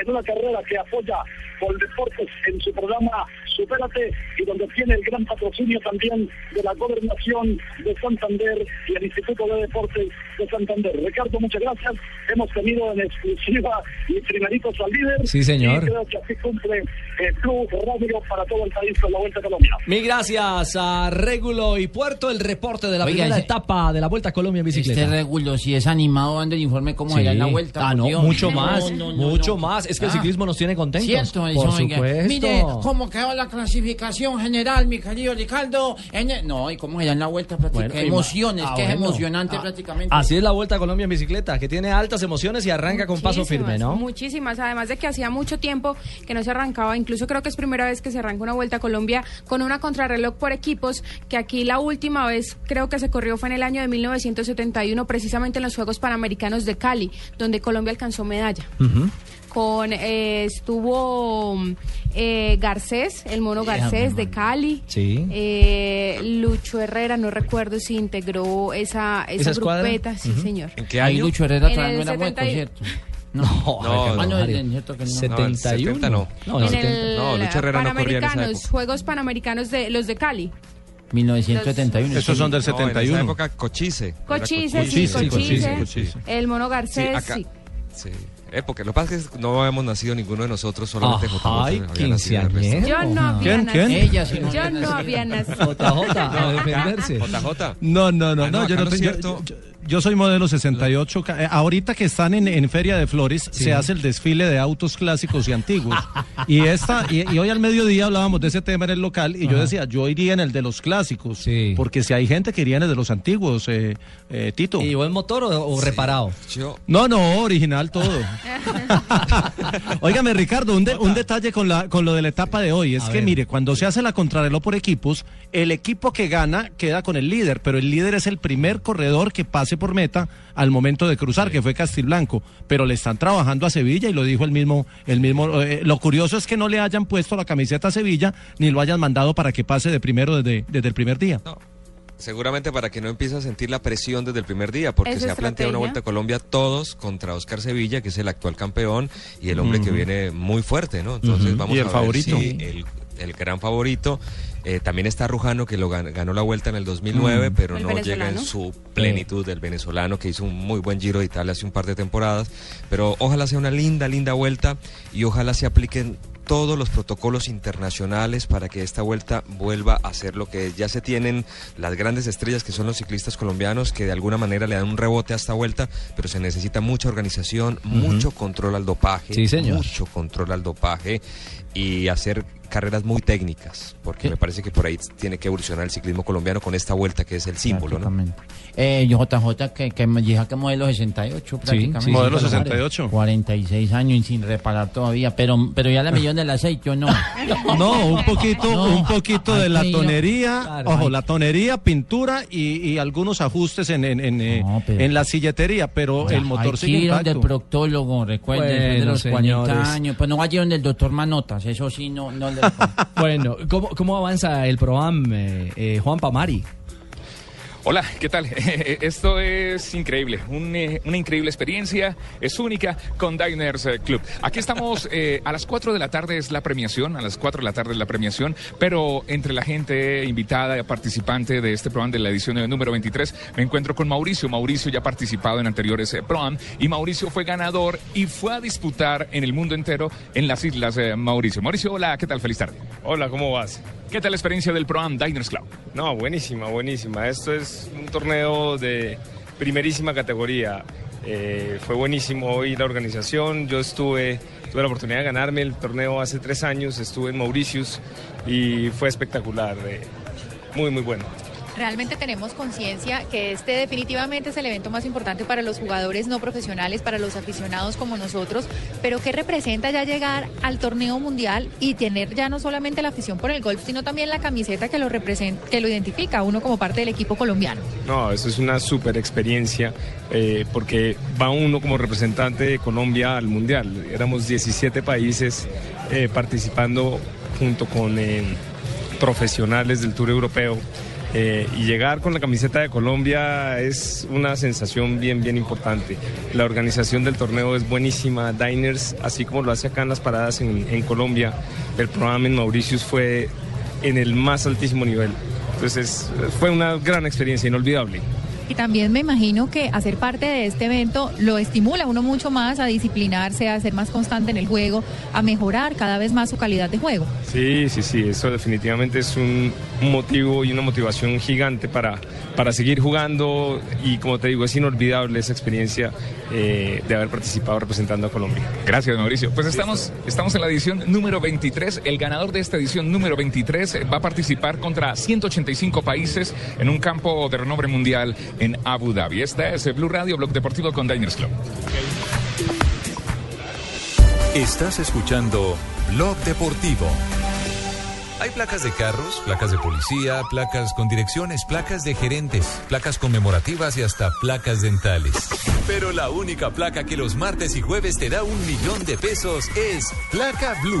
en una carrera que apoya por Deportes en su programa Supérate y donde tiene el gran patrocinio también de la Gobernación de Santander y el Instituto de Deportes de Santander. Ricardo, muchas gracias. Hemos tenido en exclusiva y primeritos al líder. Sí, señor. Y creo que así cumple el Club Radio para todo el país con la Vuelta a Colombia. Mil gracias a Régulo y Puerto, el reporte de la Oiga, primera ese- etapa de la Vuelta a Colombia en bicicleta. Este regulo, si es animado, dando el informe cómo Sí. era en la vuelta. Ah, no, Dios. mucho más, no, no, mucho no. más. Es que el Ah. ciclismo nos tiene contentos. Cierto, eso, Por oiga. supuesto. Mire cómo quedó la clasificación general, mi querido Ricardo. En el- No, y cómo era en la vuelta prácticamente. Bueno, emociones, ah, que es bueno. emocionante Ah, prácticamente. Así es la Vuelta a Colombia en bicicleta, que tiene altas emociones y arranca con paso firme, ¿no? Muchísimas, además de que hacía mucho tiempo que no se arrancaba, incluso creo que es primera vez que se arranca una vuelta a Colombia con una contrarreloj por equipos, que aquí la última vez creo que se corrió fue en el año de 1971, precisamente en los Juegos Panamericanos de Cali, donde Colombia alcanzó medalla. Con eh, estuvo eh, Garcés, el mono Garcés de Cali. Sí. Eh, Lucho Herrera, no recuerdo si integró esa, esa, ¿Esa escuadra? grupeta, sí, señor. ¿En qué año? Lucho Herrera En el no era hueco, 70 y- ¿cierto? No, no, Mario. es cierto que no. No, el 71. 70 no. No, en el el 70. No, Lucho Herrera no corría en esa Panamericanos, época. Juegos Panamericanos de los de Cali. 1971. Esos son del No, en esa 71. época Cochise. Era Cochise, sí, Cochise, Cochise, Cochise, Cochise. el mono Sí, Garcés, acá. sí. Sí. Época. Lo que pasa es que no habíamos nacido ninguno de nosotros, solamente Ajá, JJ ay, resto. quinceañero. Yo no había ¿Quién, nacido. quién? Ella sí no Yo no había nacido. JJ, a defenderse. JJ. No, no, no, Ah, no, no, yo, no no es yo- cierto. Yo- soy modelo 68. ca- eh, Ahorita que están en, en Feria de Flores, se hace el desfile de autos clásicos y antiguos. y esta y, y hoy al mediodía hablábamos de ese tema en el local y yo decía, yo iría en el de los clásicos. Sí. Porque si hay gente que iría en el de los antiguos, eh, eh, Tito. ¿Y buen motor o, o reparado? Yo, No, no, original todo. Óigame, Ricardo, un, de- un detalle con, la, con lo de la etapa de hoy. Es A que, ver. mire, cuando se hace la contrarreloj por equipos, el equipo que gana queda con el líder, pero el líder es el primer corredor que pase por meta al momento de cruzar, que fue Castilblanco. Pero le están trabajando a Sevilla y lo dijo el mismo. El mismo eh, lo curioso es que no le hayan puesto la camiseta a Sevilla ni lo hayan mandado para que pase de primero desde, desde el primer día. no. Seguramente para que no empiece a sentir la presión desde el primer día, porque Esa se ha planteado una vuelta a Colombia todos contra Oscar Sevilla, que es el actual campeón y el hombre que viene muy fuerte, ¿no? Entonces vamos Y a el ver favorito. si el, el gran favorito. Eh, también está Rujano, que lo gan- ganó la vuelta en el 2009, pero El no llega en su plenitud del venezolano, que hizo un muy buen Giro de Italia hace un par de temporadas. Pero ojalá sea una linda, linda vuelta y ojalá se apliquen todos los protocolos internacionales para que esta vuelta vuelva a ser lo que ya se tienen las grandes estrellas que son los ciclistas colombianos que de alguna manera le dan un rebote a esta vuelta, pero se necesita mucha organización, mucho control al dopaje, Sí, señor. mucho control al dopaje y hacer carreras muy técnicas, porque Sí. me parece que por ahí tiene que evolucionar el ciclismo colombiano con esta vuelta que es el símbolo, ¿no? Eh, yo JJ, que, que me dijo que modelo 68 prácticamente. sí, modelo Claro. 68. 46 años y sin reparar todavía, pero, pero ya le millón del aceite, ¿o no? No, un poquito, No. un poquito de la tonería, Claro. ojo, Ay. la tonería, pintura y, y algunos ajustes en, en, en, eh, No, pero- en la silletería, pero el motor Hay sigue que ir donde el intacto. proctólogo, recuerden, de los señores. 40 años. Pues no vaya donde el doctor Manotas, eso sí, no, no le... Bueno, ¿cómo, cómo avanza el programa, eh, eh, Juan Pamari? Hola, ¿qué tal? Esto es increíble, un, eh, una increíble experiencia, es única con Diners eh, Club. Aquí estamos eh, a las 4 de la tarde es la premiación, a las 4 de la tarde es la premiación, pero entre la gente invitada, participante de este programa de la edición número 23, me encuentro con Mauricio. Mauricio ya ha participado en anteriores eh, Proam y Mauricio fue ganador y fue a disputar en el mundo entero en las islas eh, Mauricio. Mauricio, hola, ¿qué tal? Feliz tarde. Hola, ¿cómo vas? ¿Qué tal la experiencia del Proam Diners Club? No, buenísima, buenísima. Esto es un torneo de primerísima categoría. Eh, fue buenísimo hoy la organización. Yo estuve, tuve la oportunidad de ganarme el torneo hace tres años. Estuve en Mauritius y fue espectacular. muy, muy bueno. Realmente tenemos conciencia que este definitivamente es el evento más importante para los jugadores no profesionales, para los aficionados como nosotros, pero que representa ya llegar al torneo mundial y tener ya no solamente la afición por el golf, sino también la camiseta que lo representa, que lo identifica uno como parte del equipo colombiano. No, eso es una súper experiencia eh, porque va uno como representante de Colombia al Mundial. Éramos 17 países eh, participando junto con eh, profesionales del Tour Europeo. Eh, y llegar con la camiseta de Colombia es una sensación bien, bien importante. La organización del torneo es buenísima. Diners, así como lo hace acá en las paradas en, Colombia, el programa en Mauritius fue en el más altísimo nivel. Entonces fue una gran experiencia, inolvidable. Y también me imagino que hacer parte de este evento lo estimula a uno mucho más a disciplinarse, a ser más constante en el juego, a mejorar cada vez más su calidad de juego. Sí, sí, sí, eso definitivamente es un motivo y una motivación gigante para, para seguir jugando y como te digo, es inolvidable esa experiencia eh, de haber participado representando a Colombia. Gracias, Mauricio. Pues estamos, estamos en la edición número 23. El ganador de esta edición número 23 eh, va a participar contra 185 países en un campo de renombre mundial en Abu Dhabi. Esta es eh, Blue Radio, Blog Deportivo con Diners Club. Estás escuchando Blog Deportivo. Hay placas de carros, placas de policía, placas con direcciones, placas de gerentes, placas conmemorativas y hasta placas dentales. Pero la única placa que los martes y jueves te da un millón de pesos es Placa Blue.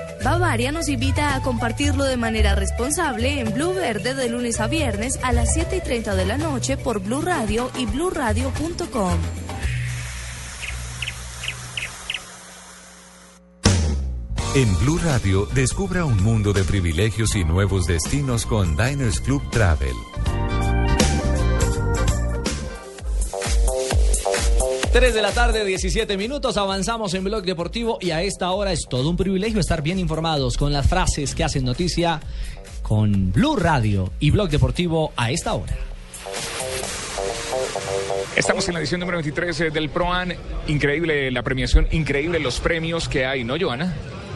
Bavaria nos invita a compartirlo de manera responsable en Blue Verde de lunes a viernes a las 7 y 30 de la noche por Blue Radio y bluradio.com. En Blue Radio, descubra un mundo de privilegios y nuevos destinos con Diners Club Travel. Tres de la tarde, 17 minutos, avanzamos en Blog Deportivo y a esta hora es todo un privilegio estar bien informados con las frases que hacen noticia con Blue Radio y Blog Deportivo a esta hora. Estamos en la edición número 23 eh, del ProAn. Increíble la premiación, increíble los premios que hay, ¿no, Joana?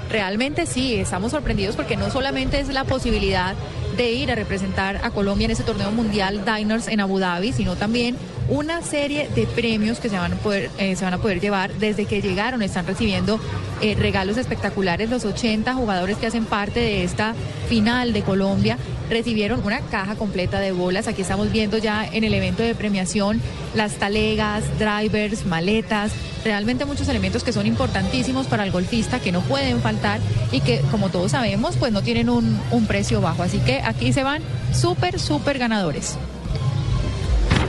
Realmente sí, estamos sorprendidos porque no solamente es la posibilidad de ir a representar a Colombia en ese torneo mundial Diners en Abu Dhabi, sino también una serie de premios que se van a poder, eh, se van a poder llevar desde que llegaron. Están recibiendo eh, regalos espectaculares. Los 80 jugadores que hacen parte de esta final de Colombia recibieron una caja completa de bolas. Aquí estamos viendo ya en el evento de premiación las talegas, drivers, maletas, realmente muchos elementos que son importantísimos para el golfista, que no pueden faltar y que, como todos sabemos, pues no tienen un, un precio bajo. Así que aquí se van súper, súper ganadores.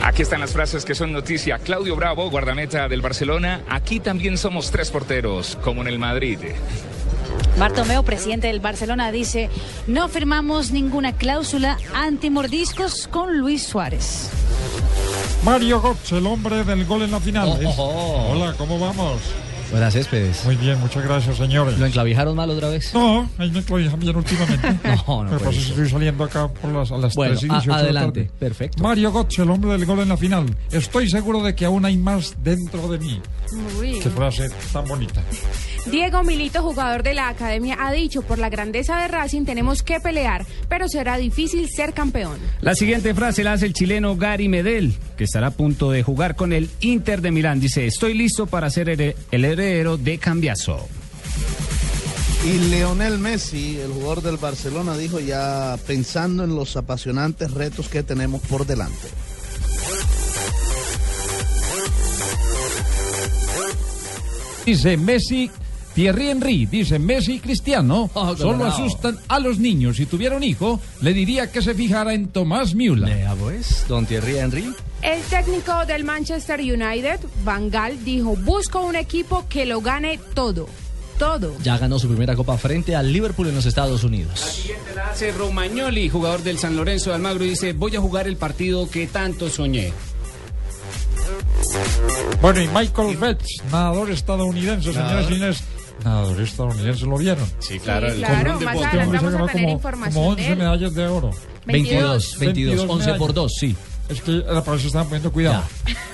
Aquí están las frases que son noticia. Claudio Bravo, guardameta del Barcelona. Aquí también somos tres porteros, como en el Madrid. Bartomeu, presidente del Barcelona, dice, no firmamos ninguna cláusula antimordiscos con Luis Suárez. Mario Götze, el hombre del gol en la final. Oh, oh, oh. Hola, ¿cómo vamos? Buenas Céspedes. Muy bien, muchas gracias, señores. ¿Lo enclavijaron mal otra vez? No, ahí me enclavijan bien últimamente. no, no. Pero puede pasa es que ser. estoy saliendo acá por las, a las Bueno, 3 y a- 18 de la adelante. tarde. Perfecto. Mario Götze, el hombre del gol en la final. Estoy seguro de que aún hay más dentro de mí. Uy. Qué frase tan bonita. Diego Milito, jugador de la academia, ha dicho, por la grandeza de Racing tenemos que pelear, pero será difícil ser campeón. La siguiente frase la hace el chileno Gary Medel, que estará a punto de jugar con el Inter de Milán. Dice, estoy listo para ser here- el heredero de Cambiaso. Y Leonel Messi, el jugador del Barcelona, dijo ya pensando en los apasionantes retos que tenemos por delante. Dice Messi, Thierry Henry, dice Messi y Cristiano, Oh, solo bravo. asustan a los niños. Si tuviera un hijo, le diría que se fijara en Tomás Müller. Vea pues, don Thierry Henry. El técnico del Manchester United, Van Gaal, dijo, busco un equipo que lo gane todo, todo. Ya ganó su primera copa frente al Liverpool en los Estados Unidos. Siguiente la hace Romagnoli, jugador del San Lorenzo de Almagro, y dice, voy a jugar el partido que tanto soñé. Bueno, y Michael Phelps, nadador estadounidense, señores y señores. Nadador estadounidense, ¿lo vieron? Sí, claro, Sí, claro, más adelante vamos a tener como, información como de 11 él. medallas de oro. 22, 22, 11 por 2, sí. Es que la para eso estaban poniendo cuidado.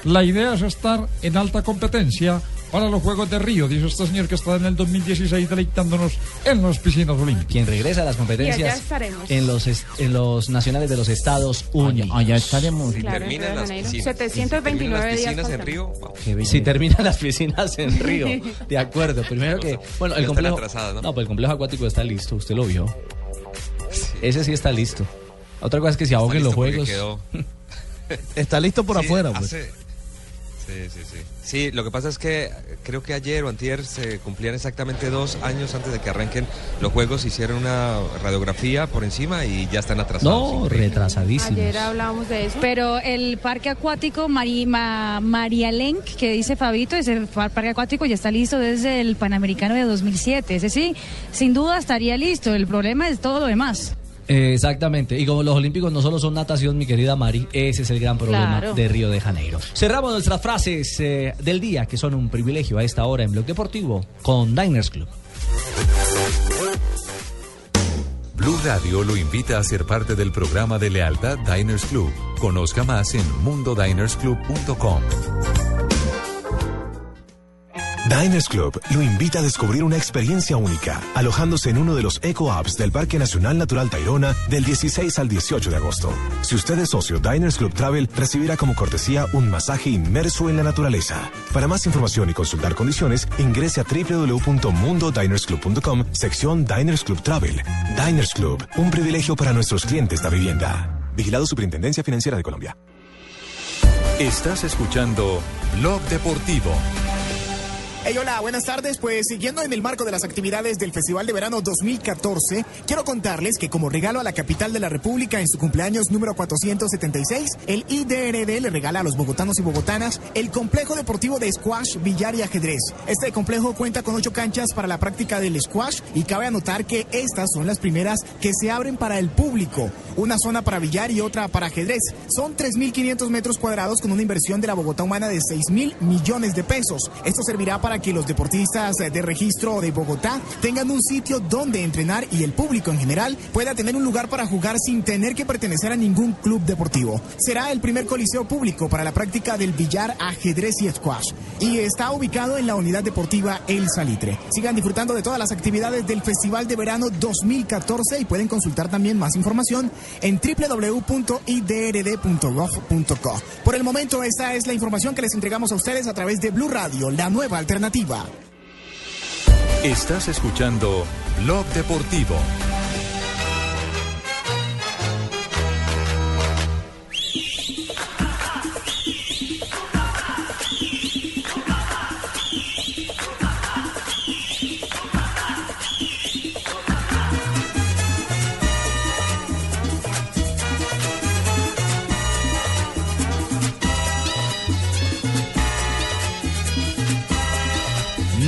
La idea es estar en alta competencia para los Juegos de Río, dice este señor que está en el 2016 deleitándonos en las piscinas olímpicas. Quien regresa a las allá competencias estaremos. en los, en los nacionales de los Estados Unidos. Allá estaremos. Claro, terminan las piscinas. 729 las días piscinas en faltan. Río, wow. Si terminan las piscinas en Río. De acuerdo. Primero que. Bueno, el Ya están complejo. ¿no? ¿no? pues el complejo acuático está listo. Usted lo vio. Ese sí está listo. Otra cosa es que se ahoguen los juegos. Está listo por Sí, afuera, pues. hace- Sí, sí, sí. Sí, lo que pasa es que creo que ayer o antier se cumplían exactamente dos años antes de que arranquen los juegos. Hicieron una radiografía por encima y ya están atrasados. No, retrasadísimos. Ayer hablábamos de eso. Pero el parque acuático Mari, Ma- Marialenc, que dice Fabito, ese par- parque acuático ya está listo desde el Panamericano de 2007. Ese sí, sin duda estaría listo. El problema es todo lo demás. Eh, Exactamente. Y como los olímpicos no solo son natación, mi querida Mari, ese es el gran problema Claro. de Río de Janeiro. Cerramos nuestras frases eh, del día, que son un privilegio a esta hora en Blog Deportivo, con Diners Club. Blue Radio lo invita a ser parte del programa de lealtad Diners Club. Conozca más en mundodinersclub.com. Diners Club lo invita a descubrir una experiencia única, alojándose en uno de los Eco Apps del Parque Nacional Natural Tayrona del 16 al 18 de agosto. Si usted es socio Diners Club Travel, recibirá como cortesía un masaje inmerso en la naturaleza. Para más información y consultar condiciones, ingrese a www.mundodinersclub.com, sección Diners Club Travel. Diners Club, un privilegio para nuestros clientes de vivienda. Vigilado Superintendencia Financiera de Colombia. Estás escuchando Blog Deportivo. Hey, hola, buenas tardes. Pues siguiendo en el marco de las actividades del Festival de Verano 2014, quiero contarles que como regalo a la capital de la República en su cumpleaños número 476, el IDRD le regala a los bogotanos y bogotanas el complejo deportivo de squash, billar y ajedrez. Este complejo cuenta con ocho canchas para la práctica del squash y cabe anotar que estas son las primeras que se abren para el público. Una zona para billar y otra para ajedrez. Son 3.500 metros cuadrados con una inversión de la Bogotá Humana de 6.000 millones de pesos. Esto servirá para que los deportistas de registro de Bogotá tengan un sitio donde entrenar y el público en general pueda tener un lugar para jugar sin tener que pertenecer a ningún club deportivo. Será el primer coliseo público para la práctica del billar, ajedrez y squash y está ubicado en la unidad deportiva El Salitre. Sigan disfrutando de todas las actividades del Festival de Verano 2014 y pueden consultar también más información en www.idrd.gov.co. Por el momento esta es la información que les entregamos a ustedes a través de Blue Radio, la nueva alternativa. Estás escuchando Blog Deportivo.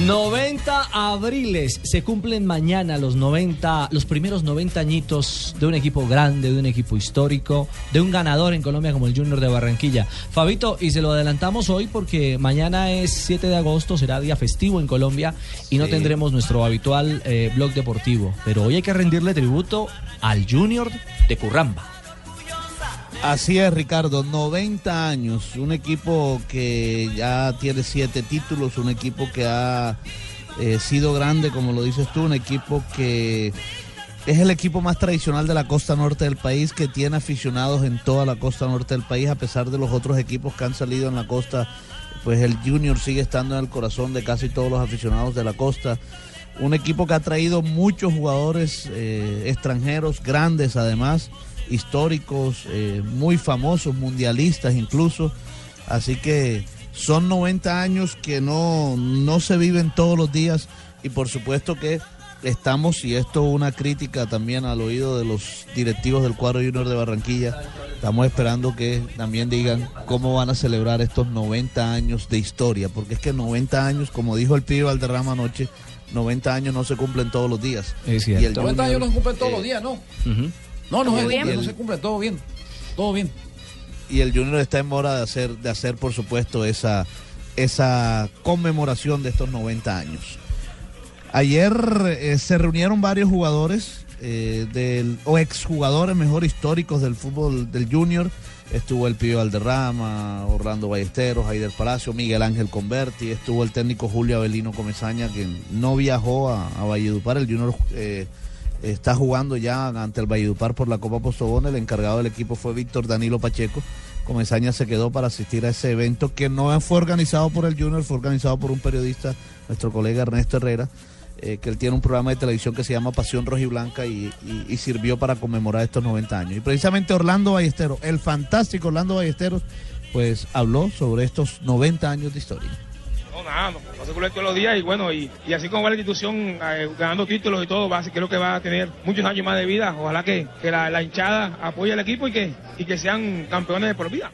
...90 abriles... ...se cumplen mañana los 90... ...los primeros 90 añitos... ...de un equipo grande, de un equipo histórico... ...de un ganador en Colombia como el Junior de Barranquilla... Fabito, y se lo adelantamos hoy... ...porque mañana es 7 de agosto... ...será día festivo en Colombia... ...y no Sí. tendremos nuestro habitual eh, blog deportivo... ...pero hoy hay que rendirle tributo... ...al Junior de Curramba... Así es, Ricardo, 90 años, un equipo que ya tiene siete títulos, un equipo que ha eh, sido grande, como lo dices tú, un equipo que es el equipo más tradicional de la costa norte del país, que tiene aficionados en toda la costa norte del país, a pesar de los otros equipos que han salido en la costa, pues el Junior sigue estando en el corazón de casi todos los aficionados de la costa. Un equipo que ha traído muchos jugadores eh, extranjeros, grandes además históricos, eh, muy famosos, mundialistas incluso. Así que son 90 años que no, no se viven todos los días y por supuesto que estamos, y esto una crítica también al oído de los directivos del cuadro junior de Barranquilla, estamos esperando que también digan cómo van a celebrar estos 90 años de historia, porque es que 90 años, como dijo el pibe Valderrama anoche, 90 años no se cumplen todos los días. Es Y el 90 años no se cumplen todos eh, los días, ¿no? No, no, Muy se bien. cumple, no se cumple, todo bien. Todo bien. y el Junior está en hora de hacer, de hacer por supuesto, esa, esa conmemoración de estos 90 años. Ayer eh, se reunieron varios jugadores eh, del, o exjugadores mejor históricos del fútbol del Junior. Estuvo el Pío Alderrama, Orlando Ballesteros, Aider Palacio, Miguel Ángel Converti, estuvo el técnico Julio Avelino Comesaña, que no viajó a, a Valledupar. El Junior eh, está jugando ya ante el Valledupar por la Copa Postobón. El encargado del equipo fue Víctor Danilo Pacheco. Comesaña se quedó para asistir a ese evento que no fue organizado por el Junior, fue organizado por un periodista, nuestro colega Ernesto Herrera, eh, que él tiene un programa de televisión que se llama Pasión Rojiblanca y, y, y sirvió para conmemorar estos 90 años. Y precisamente Orlando Ballesteros, el fantástico Orlando Ballesteros, pues habló sobre estos 90 años de historia. Nada, no, se cumple todos los días y bueno, y, y así como va la institución eh, ganando títulos y todo, va, creo que va a tener muchos años más de vida. Ojalá que, que la, hinchada apoye al equipo y que, y que sean campeones de por vida.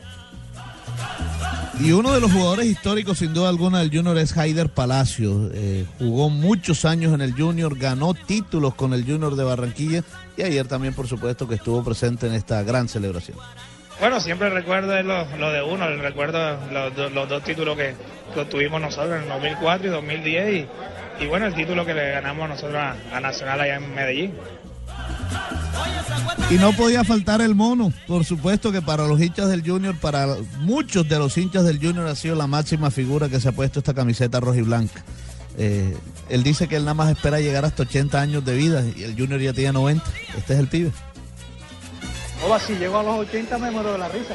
Y uno de los jugadores históricos, sin duda alguna, del Junior es Haider Palacio. Eh, jugó muchos años en el Junior, ganó títulos con el Junior de Barranquilla y ayer también, por supuesto, que estuvo presente en esta gran celebración. Bueno, siempre recuerdo es lo, de uno, recuerdo los, los dos títulos que, que obtuvimos nosotros en el 2004 y 2010 y, y bueno, el título que le ganamos nosotros a, a Nacional allá en Medellín. Y no podía faltar el mono, por supuesto que para los hinchas del Junior, para muchos de los hinchas del Junior ha sido la máxima figura que se ha puesto esta camiseta roja y blanca. Eh, él dice que él nada más espera llegar hasta 80 años de vida y el Junior ya tiene 90. Este es el pibe. Oba, si llego a los 80 me muero de la risa.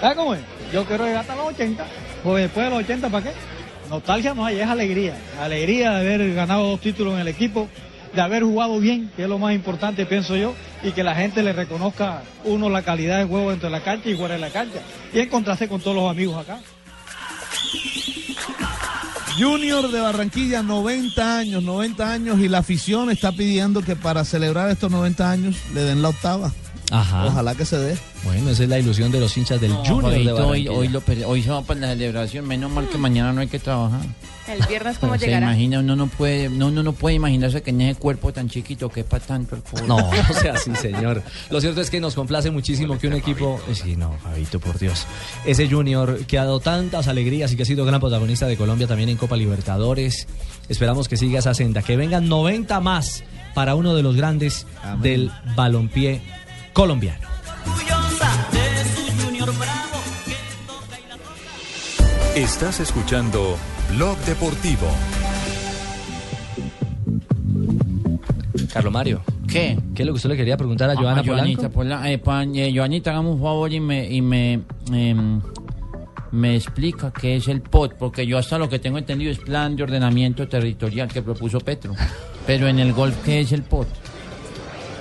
¿Sabes cómo es? Yo quiero llegar hasta los 80. Pues después de los 80, ¿para qué? Nostalgia no hay, es alegría. Alegría de haber ganado dos títulos en el equipo, de haber jugado bien, que es lo más importante, pienso yo, y que la gente le reconozca, uno, la calidad de juego dentro de la cancha y fuera de la cancha. Y encontrarse con todos los amigos acá. Junior de Barranquilla, 90 años, 90 años y la afición está pidiendo que para celebrar estos 90 años le den la octava. Ajá. Ojalá que se dé. Bueno, esa es la ilusión de los hinchas del No, Junior de hoy, Barranquilla. hoy, lo per- hoy se va para la celebración, menos mal que mañana no hay que trabajar. El viernes, ¿cómo se llegará? imagina, uno no puede, no, uno no puede imaginarse que en ese cuerpo tan chiquito que para tanto el fútbol. No, no sea así, señor. Lo cierto es que nos complace muchísimo que un equipo. Sí, no, Fabito, por Dios. Ese Junior que ha dado tantas alegrías y que ha sido gran protagonista de Colombia también en Copa Libertadores. Esperamos que siga esa senda. Que vengan 90 más para uno de los grandes del balompié colombiano. Estás escuchando Blog Deportivo. Carlos Mario. ¿Qué? ¿Qué es lo que usted le quería preguntar a Joana Ah, Joanita, Polanco? Pola- eh, pa- eh, Joanita, hagamos un favor y me, y me, em, me explica qué es el POT, porque yo hasta lo que tengo entendido es plan de ordenamiento territorial que propuso Petro. Pero en el golf, ¿qué es el POT?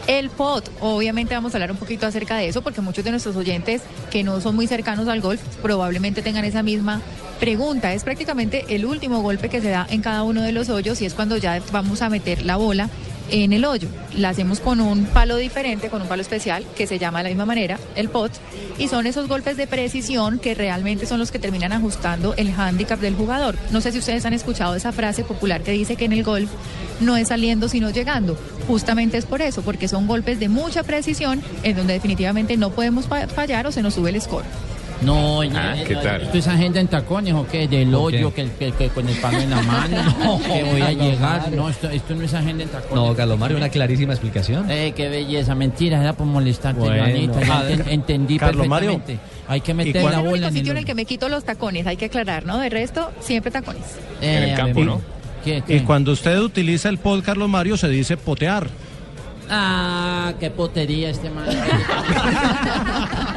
El POT, obviamente vamos a hablar un poquito acerca de eso porque muchos de nuestros oyentes que no son muy cercanos al golf probablemente tengan esa misma pregunta. Es prácticamente el último golpe que se da en cada uno de los hoyos y es cuando ya vamos a meter la bola en el hoyo. La hacemos con un palo diferente, con un palo especial que se llama de la misma manera el pot y son esos golpes de precisión que realmente son los que terminan ajustando el handicap del jugador. No sé si ustedes han escuchado esa frase popular que dice que en el golf no es saliendo sino llegando. Justamente es por eso, porque son golpes de mucha precisión en donde definitivamente no podemos fa- fallar o se nos sube el score. No, Ah, eh, ¿qué tal? ¿Esto es agenda en tacones o qué? Del hoyo, que, que- que con el palo en la mano, que voy a llegar. Mario. No, esto, esto no es agenda en tacones. No, Carlos Mario, una clarísima explicación. Eh, qué belleza, mentira, era por molestarte, Bueno. Ya enten- entendí Carlos Mario. perfectamente. Hay que ¿Y meter la el único bola en sitio en el... el que me quito los tacones, hay que aclarar, ¿no? De resto, siempre tacones. Eh, En el campo, ¿no? ¿Qué, Y cuando usted utiliza el pod, Carlos Mario, se dice potear. Ah, qué potería este man.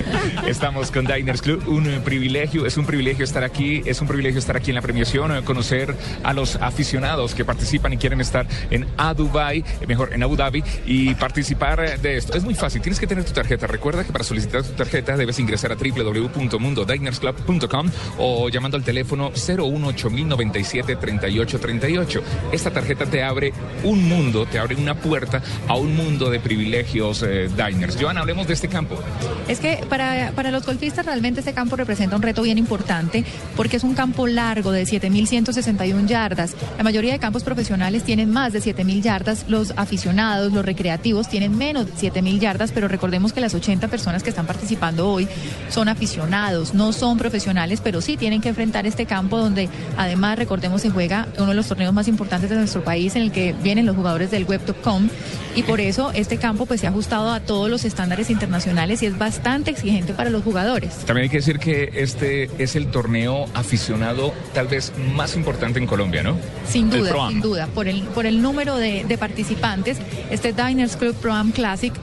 Estamos con Diners Club, un eh, privilegio, es un privilegio estar aquí, es un privilegio estar aquí en la premiación, eh, conocer a los aficionados que participan y quieren estar en Abu Dhabi, eh, mejor en Abu Dhabi y participar de esto. Es muy fácil, tienes que tener tu tarjeta. Recuerda que para solicitar tu tarjeta debes ingresar a www.mundodinersclub.com o llamando al teléfono 018-097-3838. Esta tarjeta te abre un mundo, te abre una puerta a un mundo de privilegios diners. Joan, hablemos de este campo. Es que para, para los golfistas realmente este campo representa un reto bien importante porque es un campo largo de 7.161 yardas. La mayoría de campos profesionales tienen más de 7.000 yardas. Los aficionados, los recreativos tienen menos de 7.000 yardas, pero recordemos que las 80 personas que están participando hoy son aficionados, no son profesionales, pero sí tienen que enfrentar este campo donde además, recordemos, se juega uno de los torneos más importantes de nuestro país en el que vienen los jugadores del web.com y por eso este campo pues se ha ajustado a todos los estándares internacionales y es bastante exigente para los jugadores. También hay que decir que este es el torneo aficionado tal vez más importante en Colombia, ¿no? Sin duda, sin duda. Por el, por el número de, de participantes, este Diners Club Pro Am Classic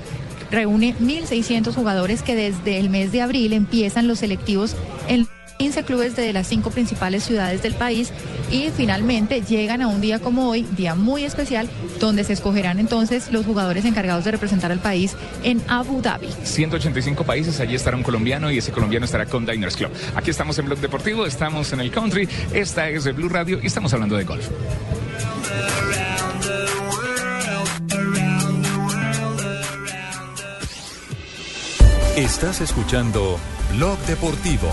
reúne 1.600 jugadores que desde el mes de abril empiezan los selectivos en 15 clubes de las cinco principales ciudades del país y finalmente llegan a un día como hoy, día muy especial, donde se escogerán entonces los jugadores encargados de representar al país en Abu Dhabi. 185 países, allí estará un colombiano y ese colombiano estará con Diners Club. Aquí estamos en Blog Deportivo, estamos en el country, esta es de Blue Radio y estamos hablando de golf. Estás escuchando Blog Deportivo.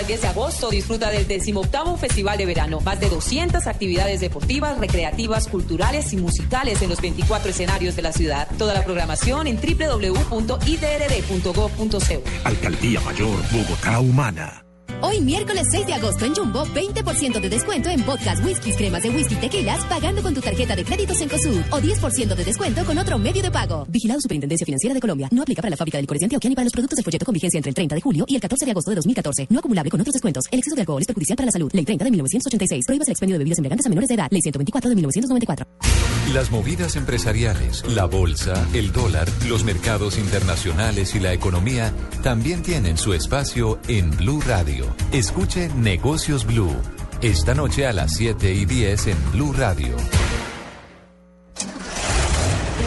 Al 10 de agosto disfruta del 18 Festival de Verano. Más de 200 actividades deportivas, recreativas, culturales y musicales en los 24 escenarios de la ciudad. Toda la programación en www.idrd.gov.co. Alcaldía Mayor Bogotá Humana. Hoy miércoles 6 de agosto en Jumbo, 20% de descuento en vodkas, whiskies, cremas de whisky tequilas pagando con tu tarjeta de crédito Cencosud o 10% de descuento con otro medio de pago. Vigilado Superintendencia Financiera de Colombia. No aplica para la fábrica de licores de Antioquia para los productos del folleto con vigencia entre el 30 de julio y el 14 de agosto de 2014. No acumulable con otros descuentos. El exceso de alcohol es perjudicial para la salud. Ley 30 de 1986. Prohíbas el expendio de bebidas embriagantes a menores de edad. Ley 124 de 1994. Las movidas empresariales, la bolsa, el dólar, los mercados internacionales y la economía también tienen su espacio en Blue Radio. Escuche Negocios Blue. Esta noche a las 7 y 10 en Blue Radio.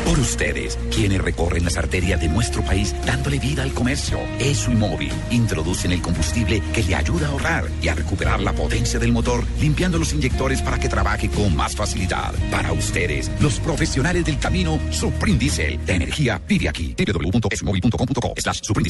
Por ustedes, quienes recorren las arterias de nuestro país dándole vida al comercio. ESO y móvil introducen el combustible que le ayuda a ahorrar y a recuperar la potencia del motor, limpiando los inyectores para que trabaje con más facilidad. Para ustedes, los profesionales del camino, Supreme Diesel. La energía vive aquí. www.esomóvil.com.co slash Supreme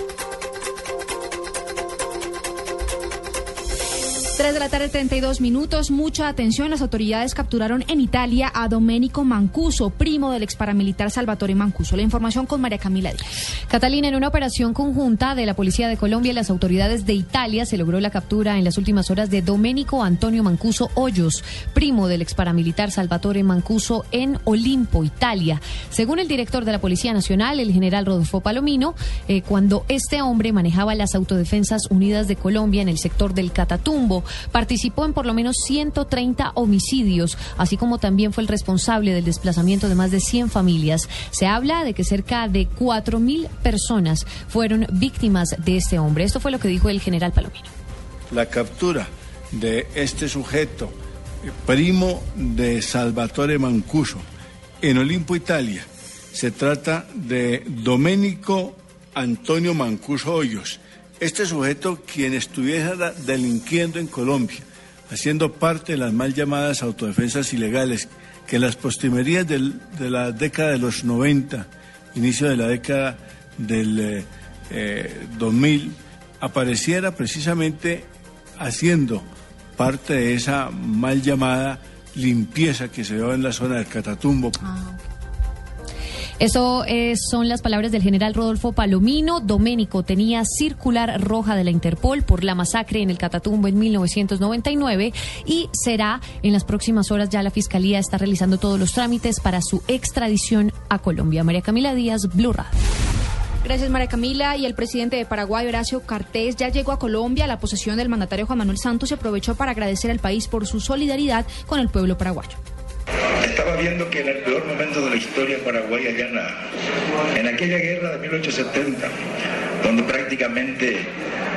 3 de la tarde, 32 minutos. Mucha atención. Las autoridades capturaron en Italia a Domenico Mancuso, primo del ex paramilitar Salvatore Mancuso. La información con María Camila. Catalina, en una operación conjunta de la Policía de Colombia y las autoridades de Italia se logró la captura en las últimas horas de Domenico Antonio Mancuso Hoyos, primo del ex paramilitar Salvatore Mancuso en Olimpo, Italia. Según el director de la Policía Nacional, el general Rodolfo Palomino, eh, cuando este hombre manejaba las Autodefensas Unidas de Colombia en el sector del Catatumbo, participó en por lo menos 130 homicidios, así como también fue el responsable del desplazamiento de más de 100 familias. Se habla de que cerca de 4.000 personas fueron víctimas de este hombre. Esto fue lo que dijo el general Palomino. La captura de este sujeto, primo de Salvatore Mancuso, en Olimpo, Italia. Se trata de Domenico Antonio Mancuso Hoyos, este sujeto quien estuviera delinquiendo en Colombia, haciendo parte de las mal llamadas autodefensas ilegales, que en las postrimerías del- de la década de los 90, inicio de la década del eh, eh, 2000, apareciera precisamente haciendo parte de esa mal llamada limpieza que se dio en la zona del Catatumbo. Eso eh, son las palabras del general Rodolfo Palomino. Doménico tenía circular roja de la Interpol por la masacre en el Catatumbo en 1999 y será en las próximas horas ya la Fiscalía está realizando todos los trámites para su extradición a Colombia. María Camila Díaz, Blue. Gracias, María Camila. Y el presidente de Paraguay, Horacio Cartés, ya llegó a Colombia. La posesión del mandatario Juan Manuel Santos se aprovechó para agradecer al país por su solidaridad con el pueblo paraguayo. Estaba viendo que en el peor momento de la historia paraguaya, la- en aquella guerra de 1870, donde prácticamente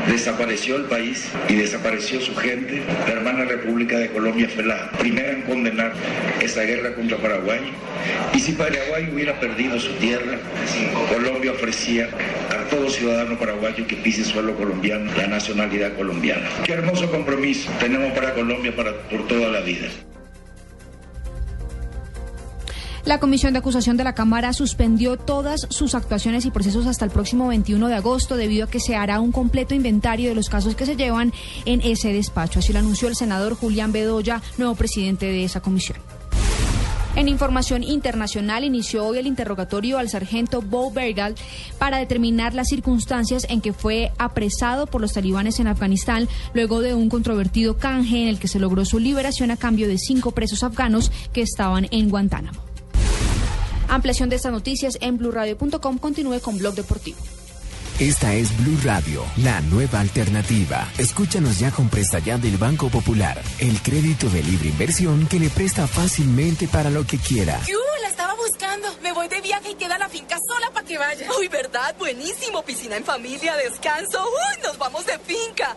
desapareció el país y desapareció su gente, la hermana República de Colombia fue la primera en condenar esa guerra contra Paraguay. Y si Paraguay hubiera perdido su tierra, Colombia ofrecía a todo ciudadano paraguayo que pise suelo colombiano la nacionalidad colombiana. Qué hermoso compromiso tenemos para Colombia para, por toda la vida. La Comisión de Acusación de la Cámara suspendió todas sus actuaciones y procesos hasta el próximo 21 de agosto debido a que se hará un completo inventario de los casos que se llevan en ese despacho. Así lo anunció el senador Julián Bedoya, nuevo presidente de esa comisión. En información internacional, inició hoy el interrogatorio al sargento Bo Bergal para determinar las circunstancias en que fue apresado por los talibanes en Afganistán luego de un controvertido canje en el que se logró su liberación a cambio de cinco presos afganos que estaban en Guantánamo. Ampliación de estas noticias en blurradio.com. Continúe con Blog Deportivo. Esta es Blue Radio, la nueva alternativa. Escúchanos ya con presta ya del Banco Popular, el crédito de libre inversión que le presta fácilmente para lo que quiera. ¡Yu! La estaba buscando. Me voy de viaje y queda la finca sola para que vaya. Uy, ¿verdad? Buenísimo. Piscina en familia, descanso. Uy, nos vamos de finca.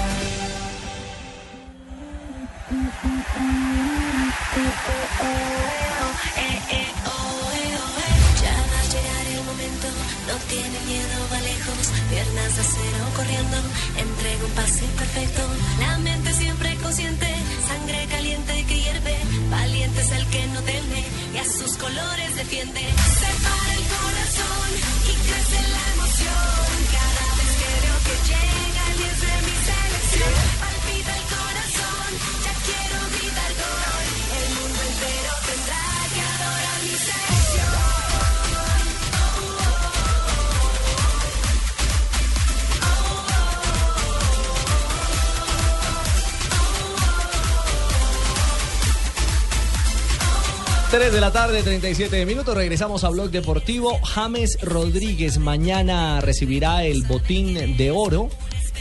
Ya va a llegar el momento, no tiene miedo, va lejos, piernas de acero corriendo, entrega un pase perfecto, la mente siempre consciente, sangre caliente que hierve, valiente es el que no teme y a sus colores defiende. Se para el corazón y crece la emoción, cada vez que veo que llega el 10 de mi selección, palpita el corazón, 3 de la tarde, 37 minutos. Regresamos a Blog Deportivo. James Rodríguez mañana recibirá el botín de oro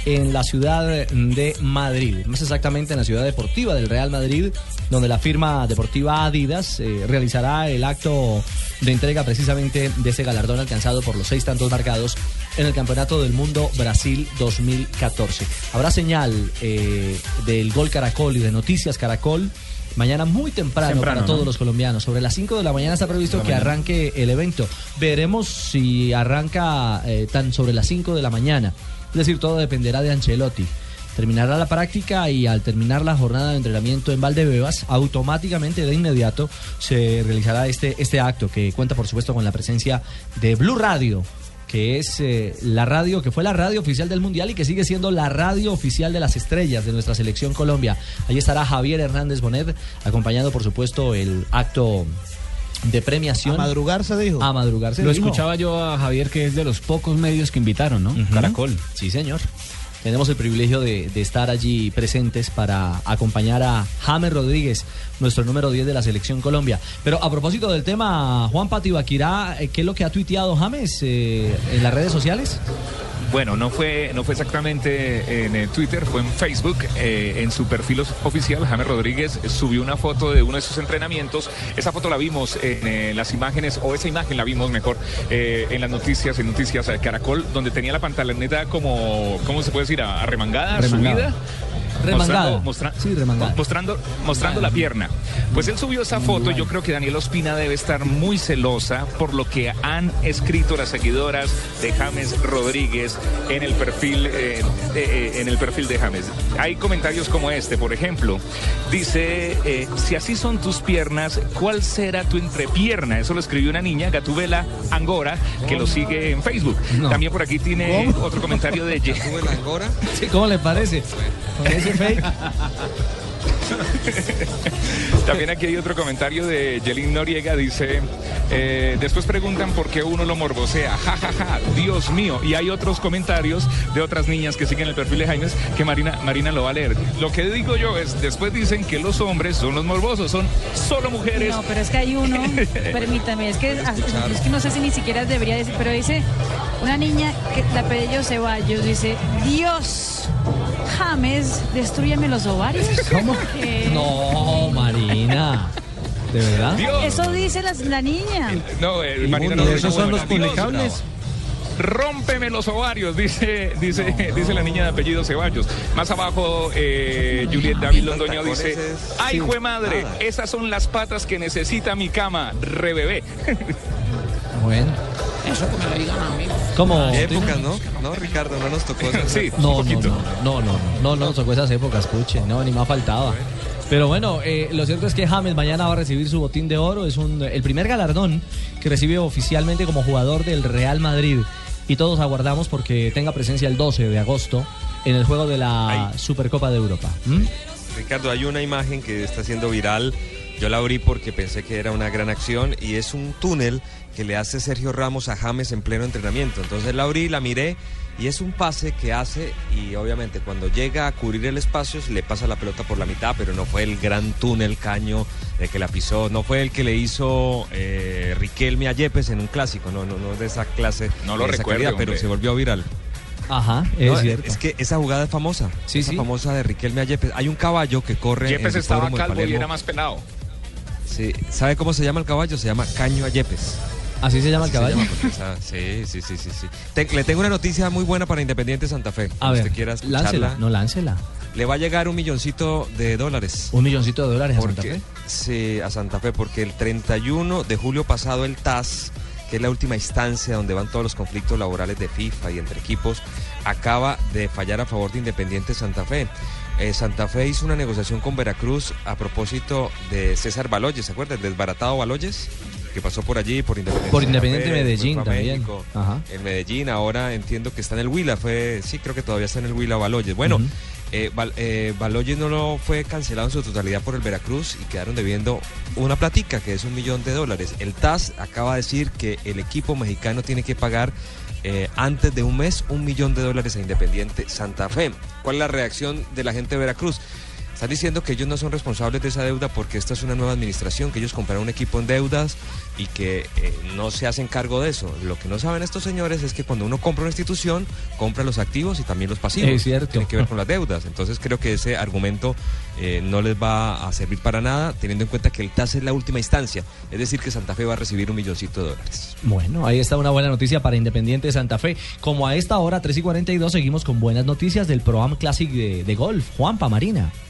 en la ciudad de Madrid. Más exactamente en la ciudad deportiva del Real Madrid, donde la firma deportiva Adidas eh, realizará el acto de entrega precisamente de ese galardón alcanzado por los seis tantos marcados en el Campeonato del Mundo Brasil 2014. Habrá señal eh, del Gol Caracol y de Noticias Caracol. Mañana muy temprano, Temprano, para todos ¿no? los colombianos. Sobre las 5 de la mañana está previsto que arranque el evento. Veremos si arranca eh, tan sobre las 5 de la mañana. Es decir, todo dependerá de Ancelotti. Terminará la práctica y al terminar la jornada de entrenamiento en Valdebebas, automáticamente de inmediato se realizará este, este acto que cuenta por supuesto con la presencia de Blue Radio, que es eh, la radio que fue la radio oficial del Mundial y que sigue siendo la radio oficial de las estrellas de nuestra selección Colombia. Allí estará Javier Hernández Bonet, acompañando por supuesto el acto de premiación. A madrugar se dijo. A madrugar se Lo dijo. escuchaba yo a Javier, que es de los pocos medios que invitaron, ¿no? Caracol. Sí, señor. Tenemos el privilegio de, de estar allí presentes para acompañar a James Rodríguez, nuestro número 10 de la Selección Colombia. Pero a propósito del tema, Juan Patibaquirá, eh, ¿qué es lo que ha tuiteado James eh, en las redes sociales? Bueno, no fue, no fue exactamente en eh, Twitter, fue en Facebook. Eh, en su perfil oficial, James Rodríguez subió una foto de uno de sus entrenamientos. Esa foto la vimos en las imágenes, o esa imagen la vimos mejor, eh, en las noticias, en Noticias Caracol, donde tenía la pantaloneta como, ¿cómo se puede decir? Arremangada, Remangada. subida. Remangada. Mostrando, mostra- Sí, remangada. mostrando, mostrando la pierna. Pues él subió esa foto. Yo creo que Daniel Ospina debe estar muy celosa por lo que han escrito las seguidoras de James Rodríguez en el perfil, eh, eh, en el perfil de James. Hay comentarios como este, por ejemplo. Dice, eh, si así son tus piernas, ¿cuál será tu entrepierna? Eso lo escribió una niña, Gatubela Angora, que lo sigue en Facebook. También por aquí tiene otro comentario de... ¿Gatubela Angora? Sí, ¿Cómo le parece? Con ese fake. También aquí hay otro comentario de Yelin Noriega, dice, eh, después preguntan por qué uno lo morbosea, ja, ja, ja, Dios mío. Y hay otros comentarios de otras niñas que siguen el perfil de Jaimes que Marina, Marina lo va a leer. Lo que digo yo es, después dicen que los hombres son los morbosos, son solo mujeres. No, pero es que hay uno, permítame, es que, es que no sé si ni siquiera debería decir, pero dice una niña que la apellido Ceballos, dice, Dios, James, destruyeme los ovarios. ¿Cómo? Eh, No, Marina. ¿De verdad? Eso dice la, la niña. No, eh, Marina ¿Y no esos son los publicables? Rómpeme los ovarios, dice, dice, dice la niña de apellido Ceballos. Más abajo, eh, Juliet David Londoño dice, ay, Sí, jue madre, nada. esas son las patas que necesita mi cama, re bebé. Bueno. Eso que me lo digan a mí. ¿Cómo? ¿Qué épocas, no? No, Ricardo, no nos tocó. Sí, No, no, no, no, no, no, no, no, tocó esas épocas, escuche, no, ni más faltaba. Pero bueno, eh, lo cierto es que James mañana va a recibir su botín de oro, es un, el primer galardón que recibe oficialmente como jugador del Real Madrid y todos aguardamos porque tenga presencia el 12 de agosto en el juego de la Supercopa de Europa. ¿Mm? Ricardo, hay una imagen que está siendo viral. Yo la abrí porque pensé que era una gran acción y es un túnel que le hace Sergio Ramos a James en pleno entrenamiento. Entonces la abrí, la miré y es un pase que hace y obviamente cuando llega a cubrir el espacio se le pasa la pelota por la mitad, pero no fue el gran túnel caño de que la pisó, no fue el que le hizo eh, Riquelme a Yepes en un clásico, no, no, no de esa clase, No lo recuerdo, calidad, pero se volvió viral. Ajá, es No, cierto. Es que esa jugada es famosa. Sí, esa sí. famosa de Riquelme a Yepes. Hay un caballo que corre. en Yepes el estaba calvo y era más pelado. Sí. ¿Sabe cómo se llama el caballo? Se llama Caño a Yepes. ¿Así se llama el caballo? sí, sí, sí, sí. sí. Te- le tengo una noticia muy buena para Independiente Santa Fe. A ver, usted quiera escucharla. láncela, no láncela. Le va a llegar un milloncito de dólares. Un milloncito de dólares a Santa Fe. Sí, a Santa Fe, porque el 31 de julio pasado el TAS, que es la última instancia donde van todos los conflictos laborales de FIFA y entre equipos, acaba de fallar a favor de Independiente Santa Fe. Eh, Santa Fe hizo una negociación con Veracruz a propósito de César Baloyes, ¿se acuerda? El desbaratado Baloyes, que pasó por allí, por Independiente. Por Independiente Fe, Medellín también. México, Ajá. En Medellín, ahora entiendo que está en el Huila, fue, sí, creo que todavía está en el Huila Baloyes. Bueno, eh, eh, Baloyes no lo fue cancelado en su totalidad por el Veracruz y quedaron debiendo una platica que es un millón de dólares. El TAS acaba de decir que el equipo mexicano tiene que pagar eh, antes de un mes un millón de dólares a Independiente Santa Fe. ¿Cuál es la reacción de la gente de Veracruz? Están diciendo que ellos no son responsables de esa deuda porque esta es una nueva administración, que ellos compraron un equipo en deudas y que eh, no se hacen cargo de eso. Lo que no saben estos señores es que cuando uno compra una institución, compra los activos y también los pasivos. Es cierto. Tiene que ver con las deudas. Entonces creo que ese argumento eh, no les va a servir para nada, teniendo en cuenta que el TAS es la última instancia. Es decir, que Santa Fe va a recibir un milloncito de dólares. Bueno, ahí está una buena noticia para Independiente de Santa Fe. Como a esta hora, 3 y 42, seguimos con buenas noticias del Pro-Am Classic de, de golf. Juanpa Marina.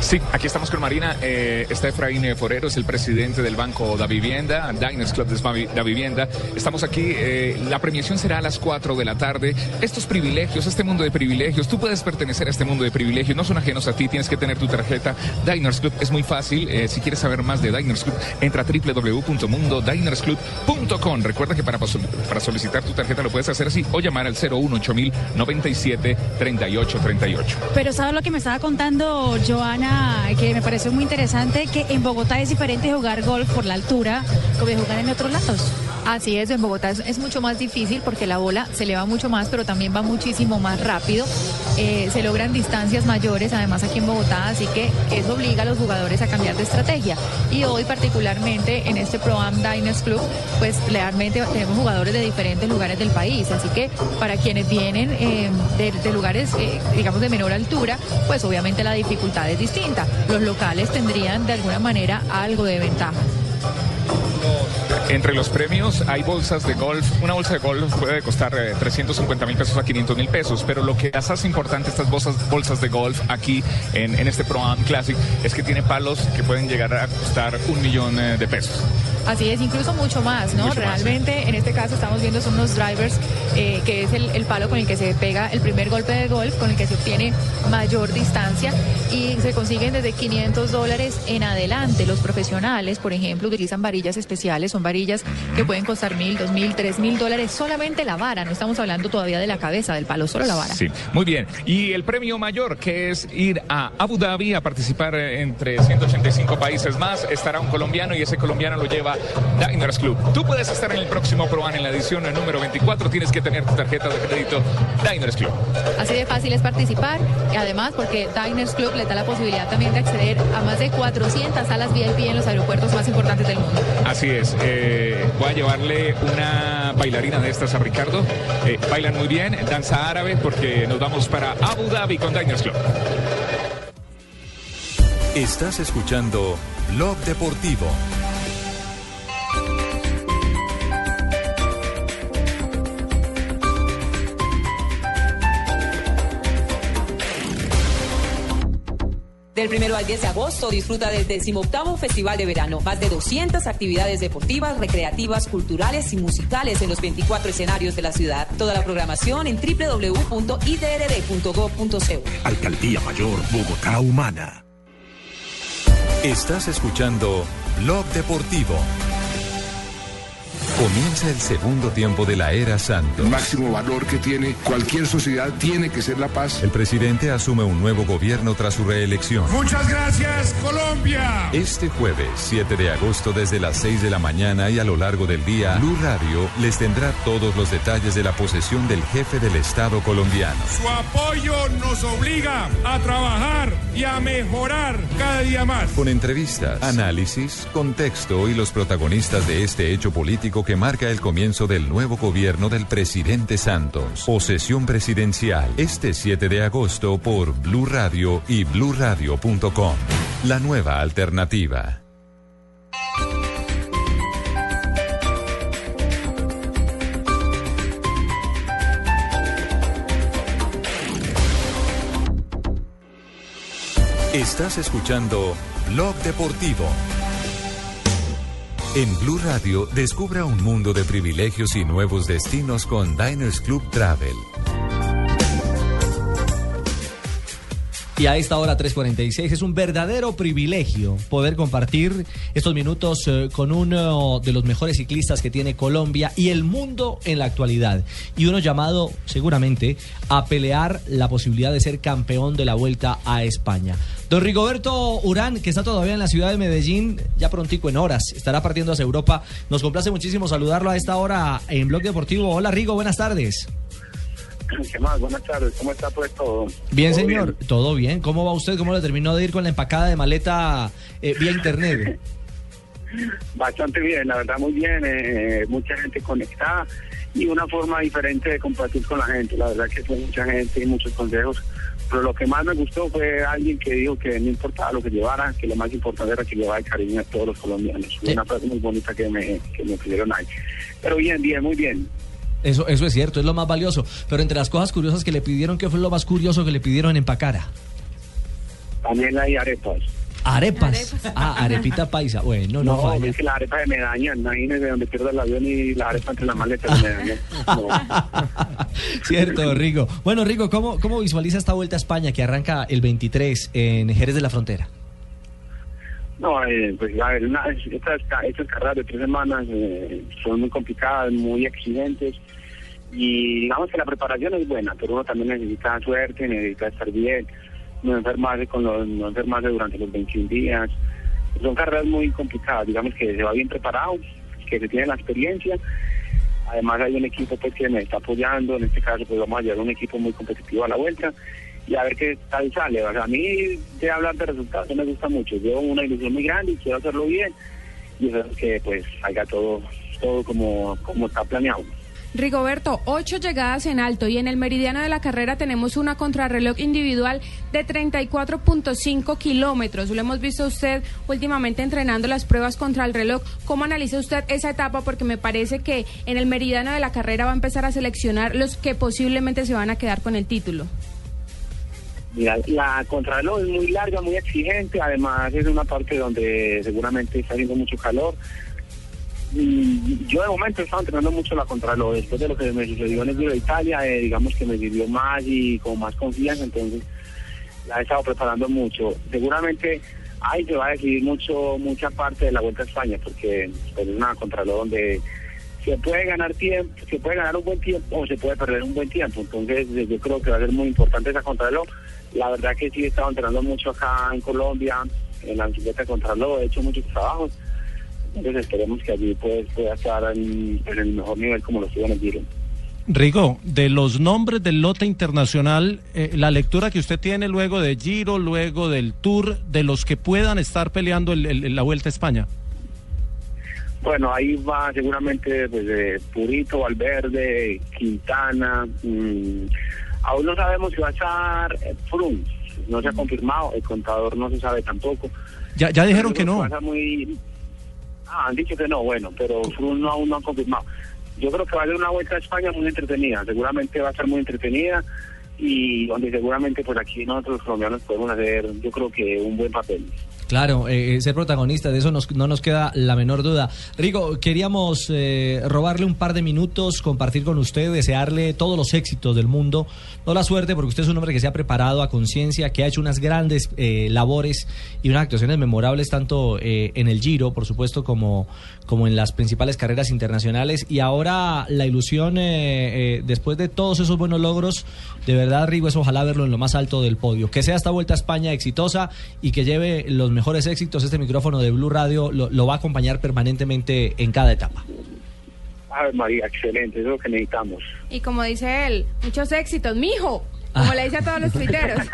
Sí, aquí estamos con Marina. Eh, está Efraín eh, Forero, es el presidente del Banco Da Vivienda, Diners Club de Da Vivienda. Estamos aquí, eh, la premiación será a las 4 de la tarde. Estos privilegios, este mundo de privilegios, tú puedes pertenecer a este mundo de privilegios, no son ajenos a ti, tienes que tener tu tarjeta Diners Club. Es muy fácil, eh, si quieres saber más de Diners Club, entra a www.mundodinersclub.com. Recuerda que para, para solicitar tu tarjeta lo puedes hacer así o llamar al 018 97 38 38. Pero ¿sabes lo que me estaba contando Joana una que me pareció muy interesante, que en Bogotá es diferente jugar golf por la altura como jugar en otros lados. Así es, en Bogotá es, es mucho más difícil porque la bola se eleva mucho más, pero también va muchísimo más rápido. Eh, se logran distancias mayores, además aquí en Bogotá, así que eso obliga a los jugadores a cambiar de estrategia. Y hoy particularmente en este Pro Am Diners Club, pues realmente tenemos jugadores de diferentes lugares del país, así que para quienes vienen eh, de, de lugares, eh, digamos, de menor altura, pues obviamente la dificultad es distinta. Los locales tendrían de alguna manera algo de ventaja. Entre los premios hay bolsas de golf. Una bolsa de golf puede costar eh, 350 mil pesos a 500 mil pesos, pero lo que hace importante estas bolsas, bolsas de golf aquí en, en este Pro Am Classic es que tiene palos que pueden llegar a costar un millón eh, de pesos. Así es, incluso mucho más, ¿no? Mucho más, Realmente, en este caso estamos viendo son unos drivers, eh, que es el, el palo con el que se pega el primer golpe de golf, con el que se obtiene mayor distancia y se consiguen desde 500 dólares en adelante. Los profesionales, por ejemplo, utilizan varillas especiales, son varillas que pueden costar mil, dos mil, tres mil dólares solamente la vara. No estamos hablando todavía de la cabeza del palo, solo la vara. Sí, muy bien. Y el premio mayor, que es ir a Abu Dhabi a participar entre 185 países más, estará un colombiano y ese colombiano lo lleva Diners Club. Tú puedes estar en el próximo Pro Am en la edición número 24, tienes que tener tu tarjeta de crédito Diners Club. Así de fácil es participar y además porque Diners Club le da la posibilidad también de acceder a más de 400 salas VIP en los aeropuertos más importantes del mundo. Así es. eh, voy a llevarle una bailarina de estas a Ricardo. Eh, bailan muy bien, danza árabe, porque nos vamos para Abu Dhabi con Diners Club. Estás escuchando Blog Deportivo. Del primero al 10 de agosto disfruta del 18 Festival de Verano. Más de 200 actividades deportivas, recreativas, culturales y musicales en los 24 escenarios de la ciudad. Toda la programación en www.idrd.gov.co. Alcaldía Mayor Bogotá Humana. Estás escuchando Blog Deportivo. Comienza el segundo tiempo de la era Santos. El máximo valor que tiene cualquier sociedad tiene que ser la paz. El presidente asume un nuevo gobierno tras su reelección. Muchas gracias, Colombia. Este jueves, 7 de agosto, desde las 6 de la mañana y a lo largo del día, Blue Radio les tendrá todos los detalles de la posesión del jefe del Estado colombiano. Su apoyo nos obliga a trabajar y a mejorar cada día más. Con entrevistas, análisis, contexto y los protagonistas de este hecho político que marca el comienzo del nuevo gobierno del presidente Santos. Posesión presidencial, este 7 de agosto por Blue Radio y bluradio.com. La nueva alternativa. Estás escuchando Blog Deportivo. En Blue Radio, descubra un mundo de privilegios y nuevos destinos con Diners Club Travel. Y a esta hora 3.46 es un verdadero privilegio poder compartir estos minutos eh, con uno de los mejores ciclistas que tiene Colombia y el mundo en la actualidad. Y uno llamado seguramente a pelear la posibilidad de ser campeón de la vuelta a España. Don Rigoberto Urán, que está todavía en la ciudad de Medellín, ya prontico en horas, estará partiendo hacia Europa. Nos complace muchísimo saludarlo a esta hora en Blog Deportivo. Hola Rigo, buenas tardes. ¿Qué más? Buenas tardes. ¿Cómo está pues todo? Bien, ¿Todo señor. Todo bien. ¿Cómo va usted? ¿Cómo le terminó de ir con la empacada de maleta eh, vía internet? Bastante bien, la verdad muy bien. eh, mucha gente conectada y una forma diferente de compartir con la gente. La verdad que fue mucha gente y muchos consejos. Pero lo que más me gustó fue alguien que dijo que no importaba lo que llevara, que lo más importante era que llevara el cariño a todos los colombianos. Una frase muy bonita que me, que me pidieron ahí. Pero bien, bien, muy bien. Eso, eso es cierto, es lo más valioso. Pero entre las cosas curiosas que le pidieron, ¿qué fue lo más curioso que le pidieron en empacara? Panela y arepas. Arepas. Ah, arepita paisa. Bueno, no, No, falla. es que la arepa de medalla, imagínese donde pierdo el avión y la arepa entre las maletas de medalla. Cierto, Rigo. Bueno, Rigo, ¿cómo, ¿cómo visualiza esta vuelta a España que arranca el 23 en Jerez de la Frontera? No, eh, pues a ver, una- estas, estas carreras de tres semanas eh, son muy complicadas, muy exigentes y digamos que la preparación es buena, pero uno también necesita suerte, necesita estar bien. no enfermarse con los, no enfermarse durante los 21 días. Son carreras muy complicadas, digamos que se va bien preparado, que se tiene la experiencia. Además hay un equipo pues, que me está apoyando, en este caso pues vamos a llevar un equipo muy competitivo a la vuelta y a ver qué tal sale. O sea, a mí de hablar de resultados me gusta mucho. Llevo una ilusión muy grande y quiero hacerlo bien y eso es que pues salga todo, todo como, como está planeado. Rigoberto, ocho llegadas en alto y en el meridiano de la carrera tenemos una contrarreloj individual de 34.5 kilómetros. Lo hemos visto usted últimamente entrenando las pruebas contra el reloj. ¿Cómo analiza usted esa etapa? Porque me parece que en el meridiano de la carrera va a empezar a seleccionar los que posiblemente se van a quedar con el título. Mira, la contrarreloj es muy larga, muy exigente, además es una parte donde seguramente está haciendo mucho calor. Mm, Yo de momento he estado entrenando mucho la contrarreloj, después de lo que me sucedió en el Giro de Italia, eh, digamos que me sirvió más y con más confianza, entonces la he estado preparando mucho. Seguramente ahí se va a decidir mucho mucha parte de la Vuelta a España, porque pues, es una contrarreloj donde se puede ganar tiempo, se puede ganar un buen tiempo o se puede perder un buen tiempo. Entonces eh, yo creo que va a ser muy importante esa contrarreloj. La verdad que sí he estado entrenando mucho acá en Colombia, en la bicicleta de contrarreloj, he hecho muchos trabajos. Entonces esperemos que allí pues, pueda estar en, en el mejor nivel como lo estuvo en el Giro. Rigo, de los nombres del lote internacional, eh, la lectura que usted tiene luego de Giro, luego del Tour, de los que puedan estar peleando el- el- la Vuelta a España. Bueno, ahí va seguramente pues, eh, Purito, Valverde, Quintana. mm, aún no sabemos si va a estar eh. No se ha confirmado, el contador no se sabe tampoco. Ya, ya dijeron Pero que no. muy- Ah, han dicho que no, bueno, pero no, aún no han confirmado. Yo creo que va a ser una vuelta a España muy entretenida, seguramente va a ser muy entretenida y donde seguramente pues aquí nosotros los colombianos podemos hacer, yo creo que un buen papel. Claro, eh, ser protagonista, de eso nos- no nos queda la menor duda. Rigo, queríamos eh, robarle un par de minutos, compartir con usted, desearle todos los éxitos del mundo, no la suerte, porque usted es un hombre que se ha preparado a conciencia, que ha hecho unas grandes eh, labores y unas actuaciones memorables tanto eh, en el Giro, por supuesto, como, como en las principales carreras internacionales. Y ahora la ilusión, eh, eh, después de todos esos buenos logros, de verdad, Rigo, es ojalá verlo en lo más alto del podio. Que sea esta vuelta a España exitosa y que lleve los mejores éxitos. Este micrófono de Blue Radio lo, lo va a acompañar permanentemente en cada etapa. A ver, María, excelente, eso es lo que necesitamos. Y como dice él, muchos éxitos, mijo. Como le dice a todos los tuiteros.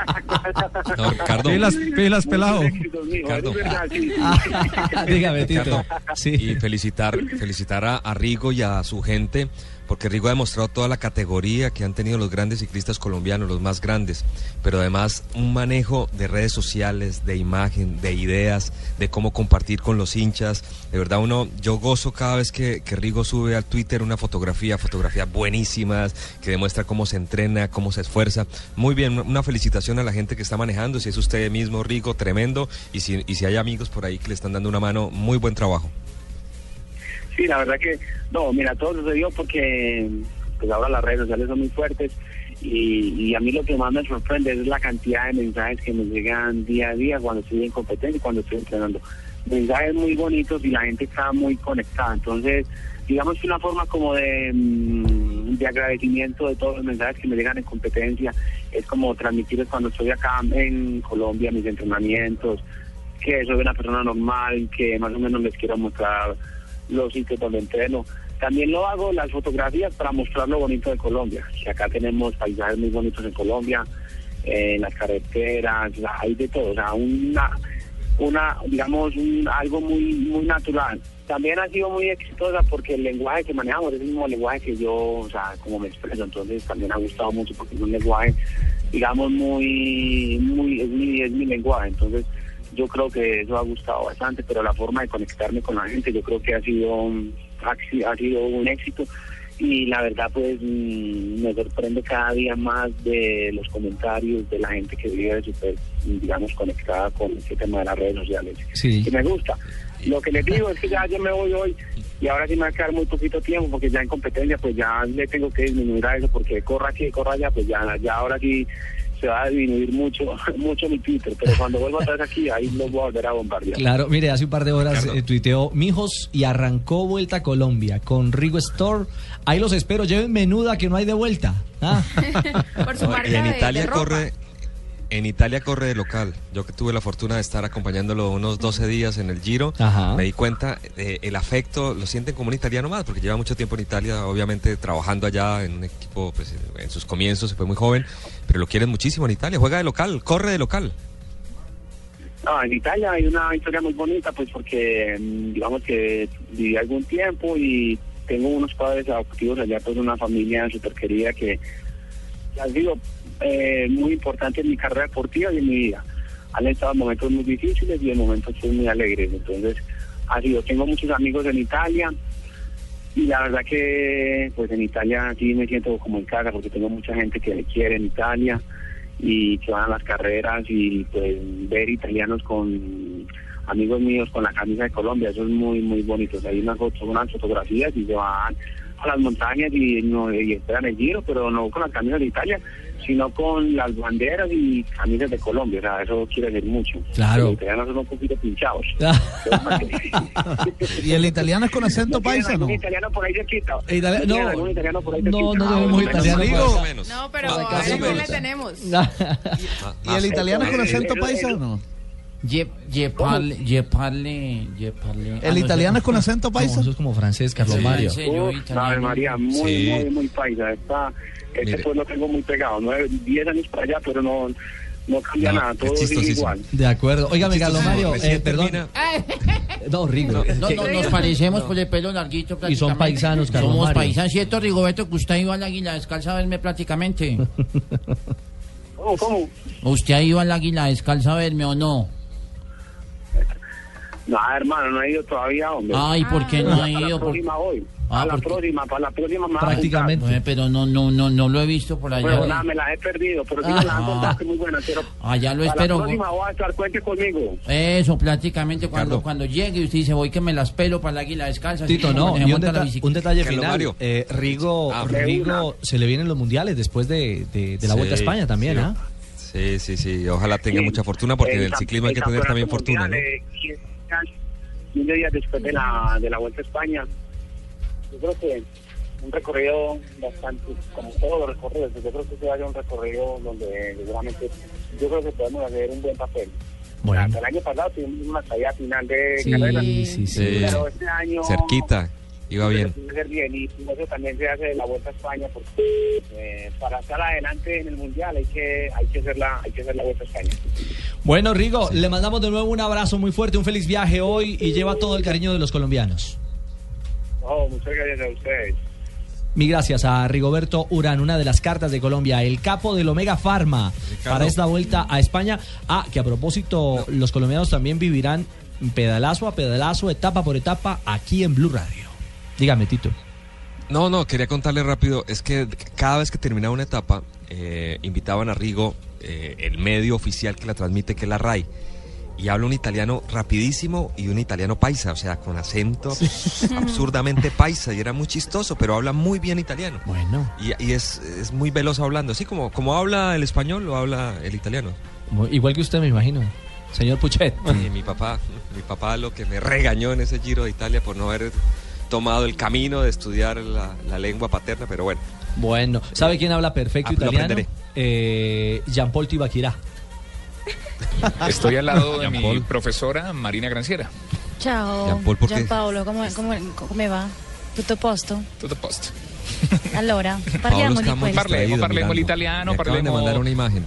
No, Ricardo. Pilas, pilas, pelado. Ricardo. Dígame, Tito. Y felicitar, felicitar a, a Rigo y a su gente, porque Rigo ha demostrado toda la categoría que han tenido los grandes ciclistas colombianos, los más grandes, pero además un manejo de redes sociales, de imagen, de ideas, de cómo compartir con los hinchas. De verdad, uno, yo gozo cada vez que, Rigo sube al Twitter una fotografía, fotografías buenísimas, que demuestra cómo se entrena, cómo se esfuerza. Muy bien, una felicitación a la gente que está manejando, si es usted mismo, Rigo, tremendo, y si, y si hay amigos por ahí que le están dando una mano, muy buen trabajo. Sí, la verdad que, no, mira, todo sucedió porque pues ahora las redes sociales son muy fuertes y, y a mí lo que más me sorprende es la cantidad de mensajes que me llegan día a día cuando estoy en competencia y cuando estoy entrenando. Mensajes muy bonitos y la gente está muy conectada. Entonces, digamos que una forma como de, mm, de agradecimiento de todos los mensajes que me llegan en competencia es como transmitirles cuando estoy acá en Colombia mis entrenamientos, que soy una persona normal, que más o menos les quiero mostrar los sitios donde entreno. También lo hago las fotografías para mostrar lo bonito de Colombia. Que acá tenemos paisajes muy bonitos en Colombia, en las carreteras, hay de todo, o sea, una, una digamos, un, algo muy, muy natural. También ha sido muy exitosa porque el lenguaje que manejamos es el mismo lenguaje que yo, o sea, como me expreso, entonces también ha gustado mucho porque es un lenguaje, digamos, muy, muy, es mi, es mi lenguaje, entonces yo creo que eso ha gustado bastante, pero la forma de conectarme con la gente yo creo que ha sido un, ha, si- ha sido un éxito. Y la verdad pues mm, me sorprende cada día más de los comentarios de la gente que vive súper digamos conectada con este tema de las redes sociales. Sí. y me gusta. Lo que les digo es que ya yo me voy hoy y ahora sí me va a quedar muy poquito tiempo porque ya en competencia pues ya le tengo que disminuir a eso porque corra aquí corra allá pues ya, ya ahora sí se va a disminuir mucho mucho mi Twitter pero cuando vuelva vez aquí ahí lo voy a volver a bombardear Claro, mire, hace un par de horas eh, tuiteó Mijos y arrancó Vuelta a Colombia con Rigo Store. Ahí los espero, lleven menuda que no hay de vuelta. Ah. Por su marca y en de- Italia de ropa. corre En Italia corre de local. Yo que tuve la fortuna de estar acompañándolo unos 12 días en el Giro, Ajá. me di cuenta eh, el afecto, lo sienten como un italiano más, porque lleva mucho tiempo en Italia, obviamente trabajando allá en un equipo, pues en sus comienzos, se fue muy joven, pero lo quieren muchísimo en Italia, juega de local, corre de local. No, en Italia hay una historia muy bonita, pues porque mm, digamos que viví algún tiempo y tengo unos padres adoptivos allá, pues una familia súper querida que ha sido eh, muy importante en mi carrera deportiva y en mi vida. Han estado en momentos muy difíciles y en momentos muy alegres. Entonces, ha sido, tengo muchos amigos en Italia y la verdad que pues en Italia sí me siento como en casa porque tengo mucha gente que me quiere en Italia y que van a las carreras y pues ver italianos con amigos míos con la camisa de Colombia, eso es muy muy bonito. Hay unas, unas fotografías y se van a las montañas y, no, y esperan el giro, pero no con las camisas de Italia, sino con las banderas y camisas de Colombia. O sea, eso quiere decir mucho. Claro. Los italianos son un poquito pinchados. ¿Y el italiano es con acento ¿No paisa, no? italiano por ahí cerquita? Eh, itali- ¿No tienen no, algún italiano por ahí no, no Ah, tenemos bueno, italiano Menos. No, pero Ah, le tenemos. ¿Y el italiano es con acento el- paisa o no? Je, je parle, je parle, je parle. ¿El italiano es con acento No, paisa? eso es como francés, Carlos Sí, Mario. sí. Yo Uf, italiano. Ave María, muy, Sí. muy, muy paisa. Está, este Mire. pueblo tengo muy pegado. Nueve, diez años para allá, pero no, no cambia No, nada. es Todo sigue chistosísimo. igual. De acuerdo. Óigame, Carlos Mario, eh, perdón. No, Rigo. No, es no, nos parecemos por el pelo larguito Y son paisanos, Carlos Somos Mario. paisanos, ¿cierto, Rigoberto? Que usted ido al águila descalza a verme prácticamente. ¿Cómo, cómo? ¿Usted ha ido al águila descalza a verme o no? No, hermano, no he ido todavía, hombre. Ay, ¿por qué no ha Para la ido? Por- próxima voy. Ah, a la porque- próxima, para la próxima a Prácticamente. Eh, pero no, no, no, no lo he visto por allá. Bueno, nada, me las he perdido, pero sí me las han Ah. contado que es muy buena. Pero Ah, ya lo para espero. la próxima voy a estar, cuente conmigo. Eso, prácticamente cuando, cuando llegue y usted dice, voy que me las pelo para el águila descalza. Tito, así no, y un, deta- un detalle Carlos final. Mario. Eh, Rigo, Ah, Rigo se le vienen los mundiales después de, de- de la Vuelta a Sí, España también, sí. ¿ah? Sí, sí, sí, ojalá tenga Sí. mucha fortuna porque en el ciclismo hay que tener también fortuna, ¿no? eh, 15 años, 15 días después de la, de la Vuelta a España. Yo creo que un recorrido bastante, como todos los recorridos, yo creo que se vaya un recorrido donde seguramente, yo creo que podemos hacer un buen papel. Bueno. El año pasado tuvimos una salida final de Sí, carrera, sí, sí. Sí. pero este año... Cerquita, iba bien. Bien y eso también se hace de la Vuelta a España porque eh, para estar adelante en el Mundial hay que hay que hacer la, hay que hacer la Vuelta a España. Bueno, Rigo, le mandamos de nuevo un abrazo muy fuerte, un feliz viaje hoy y lleva todo el cariño de los colombianos. Oh, muchas gracias a ustedes. Mi gracias a Rigoberto Urán, una de las cartas de Colombia, el capo del Omega Pharma para esta vuelta a España. Ah, que a propósito, los colombianos también vivirán pedalazo a pedalazo, etapa por etapa, aquí en Blue Radio. Dígame, Tito. No, no, quería contarle rápido, es que cada vez que terminaba una etapa, eh, invitaban a Rigo, eh, el medio oficial que la transmite, que es la RAI, y habla un italiano rapidísimo y un italiano paisa, o sea, con acento absurdamente paisa, y era muy chistoso, pero habla muy bien italiano. Bueno. Y, y es, es muy veloz hablando, así como, como habla el español, lo habla el italiano. Igual que usted, me imagino, señor Puchet. Y mi papá, mi papá lo que me regañó en ese Giro de Italia por no haber tomado el camino de estudiar la, la lengua paterna, pero bueno. Bueno, ¿sabe quién habla perfecto Ah, italiano? Eh, Jean-Paul Tibaquirá. Estoy al lado de mi profesora Marina Granciera. Ciao, Jean-Paul, ¿por qué? Giampaolo, come, come, come va? Tutto a posto? Tutto a posto. Allora, parliamo está di questo. Parlemo, parlemo l'italiano, Me acaban de parlemo- mandar una imagen.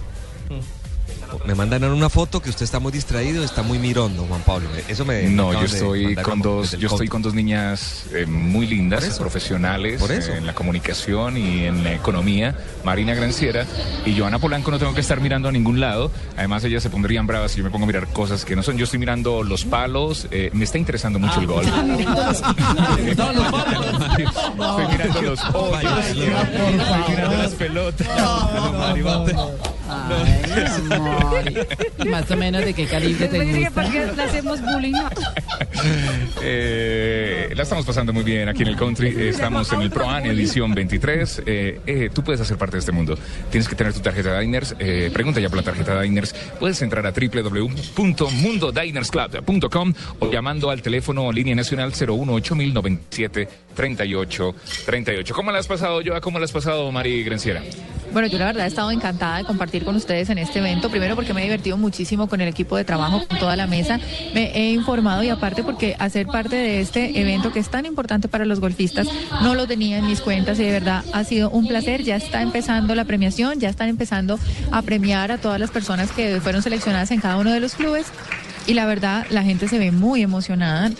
Me mandan una foto que usted está muy distraído, está muy mirondo, Juan Pablo. Eso me me No, yo estoy con dos, yo estoy con dos niñas eh, muy lindas, Por eso. profesionales Por eso. eh, en la comunicación y en la economía, Marina Granciera y Joana Polanco no tengo que estar mirando a ningún lado, además ellas se pondrían bravas si yo me pongo a mirar cosas que no son, yo estoy mirando los palos, eh, me está interesando mucho el golf. Estoy mirando los hoyos, estoy mirando las pelotas. Ay, amor. Más o menos de qué calibre te gusta. porque le hacemos bullying. Eh, la estamos pasando muy bien aquí en el country. Estamos en el ProAn edición 23. Eh, eh, tú puedes hacer parte de este mundo. Tienes que tener tu tarjeta Diners. Eh, pregunta ya por la tarjeta Diners. Puedes entrar a www.mundodinersclub.com o llamando al teléfono línea nacional 018 38 38. ¿Cómo la has pasado, Joa? ¿Cómo la has pasado, Mari Grenciera? Bueno, yo la verdad he estado encantada de compartir con ustedes en este evento. Primero porque me he divertido muchísimo con el equipo de trabajo, con toda la mesa. Me he informado y aparte porque hacer parte de este evento que es tan importante para los golfistas no lo tenía en mis cuentas y de verdad ha sido un placer. Ya está empezando la premiación, ya están empezando a premiar a todas las personas que fueron seleccionadas en cada uno de los clubes. Y la verdad, la gente se ve muy emocionada.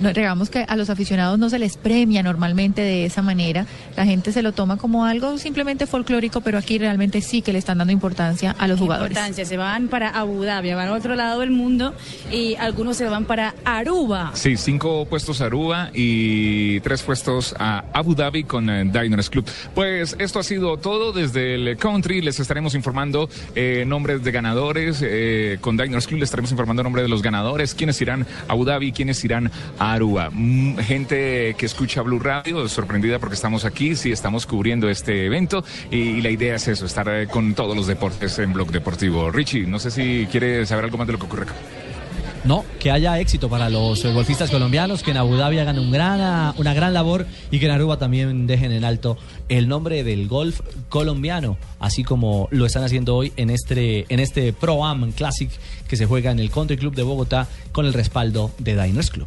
No, digamos que a los aficionados no se les premia normalmente de esa manera. La gente se lo toma como algo simplemente folclórico, pero aquí realmente sí que le están dando importancia a los jugadores. Importancia, se van para Abu Dhabi, van a otro lado del mundo y algunos se van para Aruba. Sí, cinco puestos a Aruba y tres puestos a Abu Dhabi con eh, Diners Club. Pues esto ha sido todo desde el country. Les estaremos informando eh, nombres de ganadores. eh, con Diners Club les estaremos informando nombres de los ganadores, quiénes irán a Abu Dhabi, quiénes irán Aruba. Mm, gente que escucha Blue Radio, sorprendida porque estamos aquí, sí, estamos cubriendo este evento y, la idea es eso, estar eh, con todos los deportes en Blog Deportivo. Richie, no sé si quiere saber algo más de lo que ocurre acá. No, que haya éxito para los eh, golfistas colombianos, que en Abu Dhabi hagan un gran, una gran labor y que en Aruba también dejen en alto el nombre del golf colombiano, así como lo están haciendo hoy en este, en este Pro Am Classic que se juega en el Country Club de Bogotá con el respaldo de Diners Club.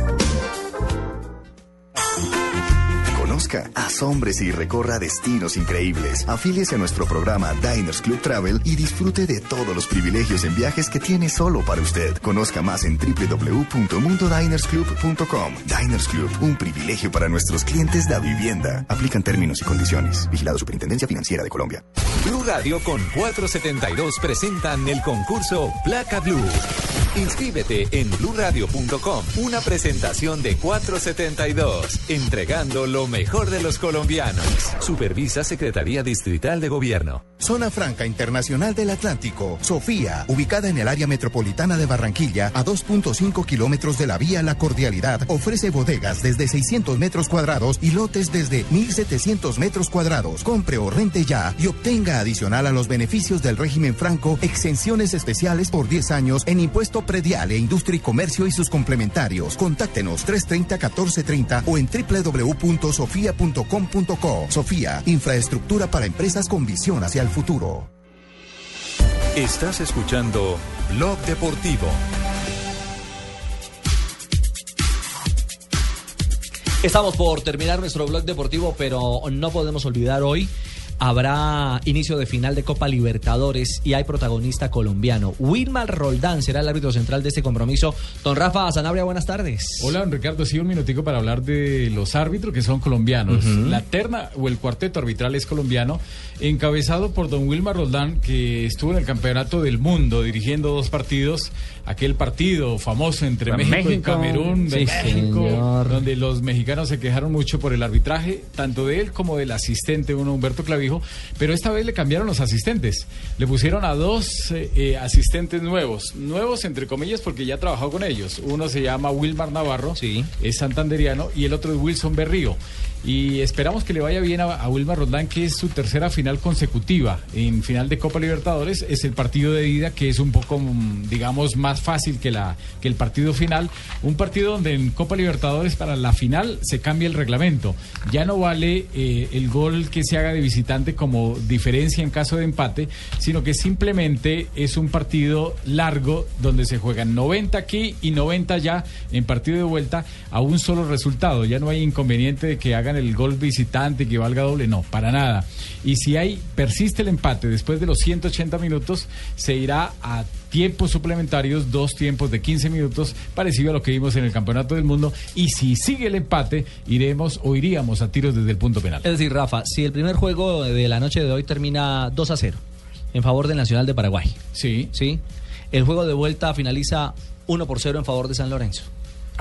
Conozca, asómbrese y recorra destinos increíbles. Afíliese a nuestro programa Diners Club Travel y disfrute de todos los privilegios en viajes que tiene solo para usted. Conozca más en www.mundodinersclub.com. Diners Club, un privilegio para nuestros clientes de vivienda. Aplican términos y condiciones. Vigilado Superintendencia Financiera de Colombia. Blue Radio con 472 presentan el concurso Placa Blue. Inscríbete en bluradio.com. Una presentación de 472, entregando lo mejor de los colombianos. Supervisa Secretaría Distrital de Gobierno. Zona Franca Internacional del Atlántico, Sofía, ubicada en el área metropolitana de Barranquilla, a 2.5 kilómetros de la vía La Cordialidad, ofrece bodegas desde 600 metros cuadrados y lotes desde 1.700 metros cuadrados. Compre o rente ya y obtenga adicional a los beneficios del régimen franco exenciones especiales por 10 años en impuesto predial e industria y comercio y sus complementarios. Contáctenos 330-1430 o en www.sofia.com.co. Sofía, infraestructura para empresas con visión hacia el futuro. Estás escuchando Blog Deportivo. Estamos por terminar nuestro blog deportivo, pero no podemos olvidar hoy. Habrá inicio de final de Copa Libertadores y hay protagonista colombiano. Wilmar Roldán será el árbitro central de este compromiso. Don Rafa Sanabria, buenas tardes. Hola, don Ricardo. Sí, un minutico para hablar de los árbitros que son colombianos. La terna o el cuarteto arbitral es colombiano, encabezado por don Wilmar Roldán, que estuvo en el Campeonato del Mundo dirigiendo dos partidos. Aquel partido famoso entre México, y. Camerún, de Sí, México, señor. donde los mexicanos se quejaron mucho por el arbitraje, tanto de él como del asistente, uno Humberto Clavijo. Pero esta vez le cambiaron los asistentes. Le pusieron a dos eh, eh, asistentes nuevos. Nuevos, entre comillas, porque ya trabajó con ellos. Uno se llama Wilmar Navarro, es santanderiano, y el otro es Wilson Berrío. Y esperamos que le vaya bien a, a Wilmar Roldán, que es su tercera final consecutiva en final de Copa Libertadores. Es el partido de ida, que es un poco, mm, digamos, más fácil que, la, que el partido final. Un partido donde en Copa Libertadores para la final se cambia el reglamento. Ya no vale eh, el gol que se haga de visitante como diferencia en caso de empate, sino que simplemente es un partido largo donde se juegan 90 aquí y 90 ya en partido de vuelta a un solo resultado. Ya no hay inconveniente de que hagan el gol visitante que valga doble, no, para nada. Y si hay persiste el empate después de los 180 minutos, se irá a tiempos suplementarios, dos tiempos de 15 minutos, parecido a lo que vimos en el Campeonato del Mundo. Y si sigue el empate, iremos o iríamos a tiros desde el punto penal. Es decir, Rafa, si el primer juego de la noche de hoy termina 2 a 0 en favor del Nacional de Paraguay. Sí. Sí. El juego de vuelta finaliza 1 por 0 en favor de San Lorenzo.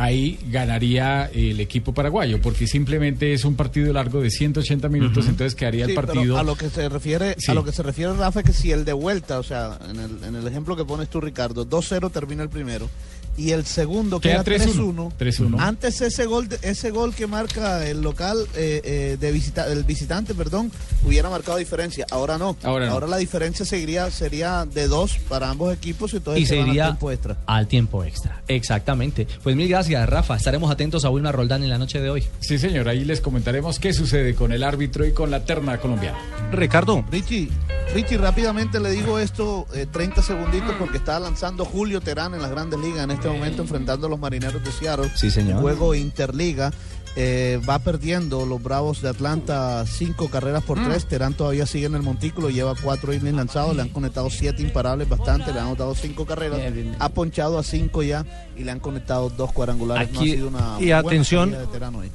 Ahí ganaría el equipo paraguayo, porque simplemente es un partido largo de 180 minutos, entonces quedaría Sí, el pero partido. a lo que se refiere, Sí. a lo que se refiere Rafa es que si el de vuelta, o sea, en el, en el ejemplo que pones tú Ricardo, 2-0 termina el primero y el segundo Queda queda 3-1. 3-1. 3-1. Antes ese gol, de- ese gol que marca el local eh, eh, de visita, el visitante, perdón, hubiera marcado diferencia. Ahora no. Ahora no. la diferencia seguiría sería de dos para ambos equipos y entonces y se van al iría tiempo extra. al tiempo extra. Exactamente. Pues mil gracias, Rafa. Estaremos atentos a Wilmar Roldán en la noche de hoy. Sí, señor, ahí les comentaremos qué sucede con el árbitro y con la terna colombiana. Ricardo. Richie, Richie, rápidamente le digo esto, eh, 30 segunditos, porque está lanzando Julio Terán en las grandes ligas en este momento, enfrentando a los marineros de Seattle. Sí, señor. Juego Interliga. Eh, va perdiendo los Bravos de Atlanta cinco carreras por tres. Terán todavía sigue en el montículo, lleva cuatro innings lanzados, le han conectado siete imparables bastante, le han anotado cinco carreras, ha ponchado a cinco ya y le han conectado dos cuadrangulares. no ha Aquí- sido una y buena atención, de Terán hoy.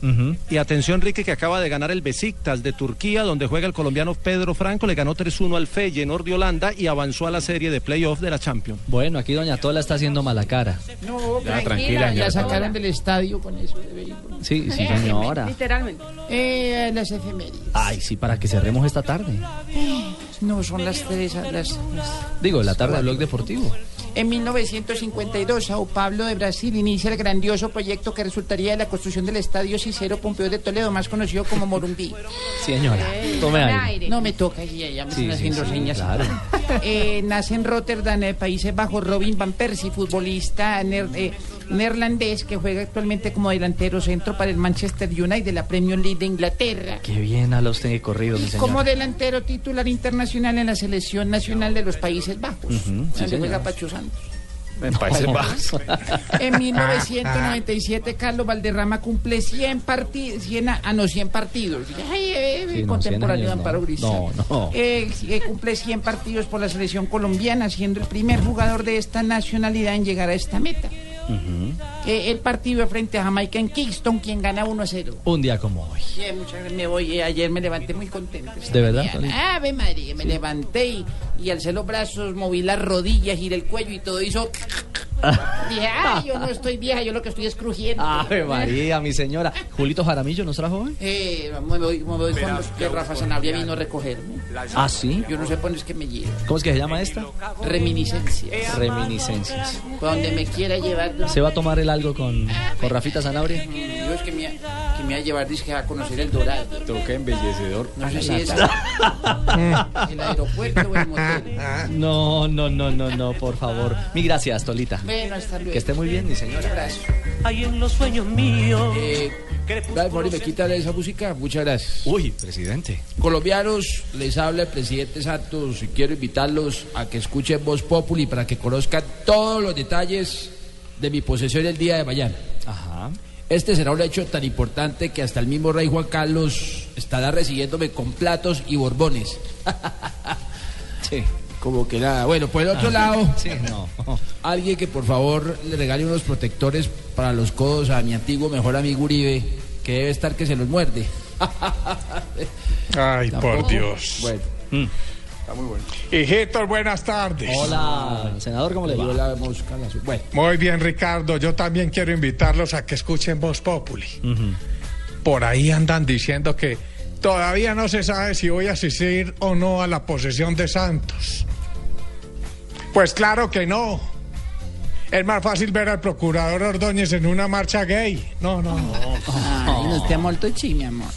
Y atención, Ricky, que acaba de ganar el Besiktas de Turquía, donde juega el colombiano Pedro Franco. Le ganó 3-1 al Feyenoord de Holanda y avanzó a la serie de playoff de la Champions. Bueno, aquí Doña Tola está haciendo mala cara. No, Ya, tranquila, tranquila, la señora sacaron del estadio con eso de béisbol. Sí, sí, señora. Literalmente. Eh, las efemérides. Ay, sí, para que cerremos esta tarde. No, son las tres. Las, las- Digo, la tarde del blog deportivo. En 1952, Sao Paulo de Brasil inicia el grandioso proyecto que resultaría de la construcción del Estadio Cicero Pompeo de Toledo, más conocido como Morumbí. Señora, tome aire. No me toca, ya, ya me Sí, están sí, haciendo sí, señas. claro. Eh, nace en Rotterdam, eh, Países Bajos, Robin Van Persie, futbolista ner- eh, neerlandés que juega actualmente como delantero centro para el Manchester United de la Premier League de Inglaterra. Qué bien habla usted de corrido, mi Como delantero titular internacional en la selección nacional de los Países Bajos. Ujú, sí, donde juega Pacho Santos. En Países Bajos. En 1997, Carlos Valderrama cumple 100 partidos, 100, a- ah, no, 100 partidos. Ay, eh, Sí, no, contemporáneo 100 de años, Amparo no. No, no. Eh, eh, cumple 100 partidos por la selección colombiana, siendo el primer jugador de esta nacionalidad en llegar a esta meta. Eh, el partido frente a Jamaica en Kingston, quien gana 1 a 0. Un día como hoy. Muchas. Me voy, eh, ayer me levanté muy contento. ¿De verdad? Ave María, me levanté y, y alcé los brazos, moví las rodillas, giré el cuello y todo hizo... Dije, ay, yo no estoy vieja, yo lo que estoy es crujiente. Ave María, mi señora. Julito Jaramillo nos trajo hoy. Eh, me voy, me voy con los que Rafa Sanabria vino a recogerme. Ah, sí. Yo no sé por qué es que me lleva. ¿Cómo es que se llama esta? Reminiscencias. Reminiscencias. Donde me quiera llevar. ¿Se va a tomar el algo con, con Rafita Sanabria? Yo es que me, que me va a llevar dice, a conocer el Dorado. Toca embellecedor. No sé si es el aeropuerto o el motel. No, no, no, no, no, por favor. Mi gracias, Tolita. Bueno, hasta luego. Que esté muy bien, mi señora. Abrazo. Hay en los sueños míos. Eh, Dale, Mori, me quita esa música. Muchas gracias. Uy, presidente. Colombianos, les habla el presidente Santos y quiero invitarlos a que escuchen Voz Populi para que conozcan todos los detalles de mi posesión el día de mañana. Ajá. Este será un hecho tan importante que hasta el mismo rey Juan Carlos estará recibiéndome con platos y borbones. Sí. Como que nada. Bueno, por el otro Ah, lado, Sí, no. alguien que por favor le regale unos protectores para los codos a mi antiguo mejor amigo Uribe, que debe estar que se los muerde. Ay, por. Dios. Bueno. Está muy bueno. Hijitos, buenas tardes. Hola, senador, ¿cómo le va? la mosca, la su- Bueno. Muy bien, Ricardo. Yo también quiero invitarlos a que escuchen Voz Populi. Por ahí andan diciendo que todavía no se sabe si voy a asistir o no a la posesión de Santos. Pues claro que no. Es más fácil ver al procurador Ordóñez en una marcha gay. No, no, no. Ay, no esté molto chi, mi amor.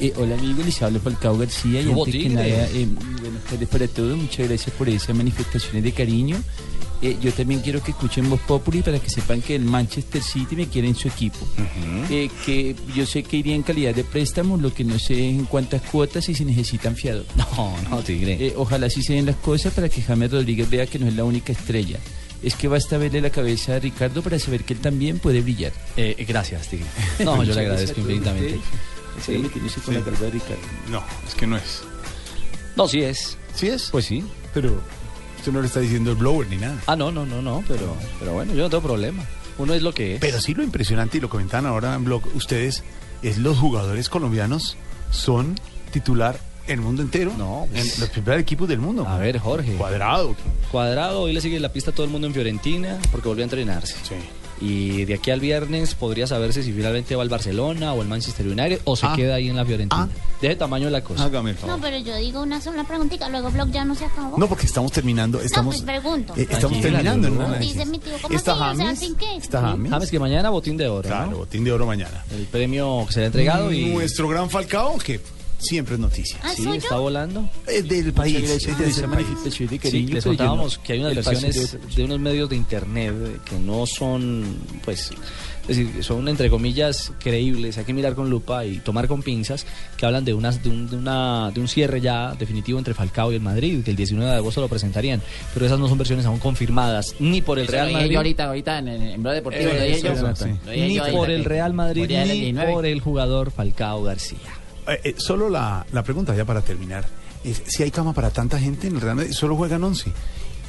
Eh, hola amigo, les habla Falcao García y antes que nada, eh, buenas tardes para todos, muchas gracias por esas manifestaciones de cariño. Eh, yo también quiero que escuchen Voz Populi para que sepan que el Manchester City me quiere en su equipo. Eh, que yo sé que iría en calidad de préstamo, lo que no sé en cuántas cuotas y si necesitan fiador. No, no, tigre. Eh, ojalá así se den las cosas para que James Rodríguez vea que no es la única estrella. Es que basta verle la cabeza a Ricardo para saber que él también puede brillar. Eh, gracias, tigre. No, yo le agradezco infinitamente. Sí. Me con la de Ricardo. No, es que no es. No, sí es. ¿Sí es? Pues sí. Pero usted no le está diciendo el blower ni nada. Ah, no, no, no, no, pero, pero bueno, yo no tengo problema. Uno es lo que es. Pero sí lo impresionante, y lo comentaban ahora en blog ustedes, es los jugadores colombianos son titular en el mundo entero. No, en pues- los primeros equipos del mundo. A ver, Jorge. Cuadrado. Cuadrado, hoy le sigue la pista a todo el mundo en Fiorentina porque volvió a entrenarse. Sí. Y de aquí al viernes podría saberse si finalmente va al Barcelona o al Manchester United o se Ah. queda ahí en la Fiorentina. De ese tamaño la cosa. Hágame el favor. No, pero yo digo una sola preguntita, luego Blog ya no se acabó. No, porque estamos terminando, No, estamos, pues pregunto. eh, estamos Tranquila, terminando análisis. Dice mi tío, ¿cómo ¿Está así? O sea, James? ¿sin qué? ¿Está James? James que mañana botín de oro. Claro, ¿no? botín de oro mañana. El premio que será entregado y Nuestro gran Falcao, que siempre es noticia. ¿Ah, sí, está volando. Es del país. es de ese país. Sí, les contábamos que hay unas versiones de unos medios de internet eh, que no son, pues, es decir, son entre comillas creíbles, hay que mirar con lupa y tomar con pinzas, que hablan de, unas, de, un, de una, de un cierre ya definitivo entre Falcao y el Madrid, que el 19 de agosto lo presentarían, pero esas no son versiones aún confirmadas, ni por el Eso Real Madrid. yo ahorita, ahorita en, en, Blog Deportivo, Eh, lo dije yo. eso, sí. Lo dije Ni yo por el Real Madrid, el ni 19. por el jugador Falcao García. Eh, eh, solo la, la pregunta ya para terminar. Es, si hay cama para tanta gente en el Real Madrid, solo juegan 11.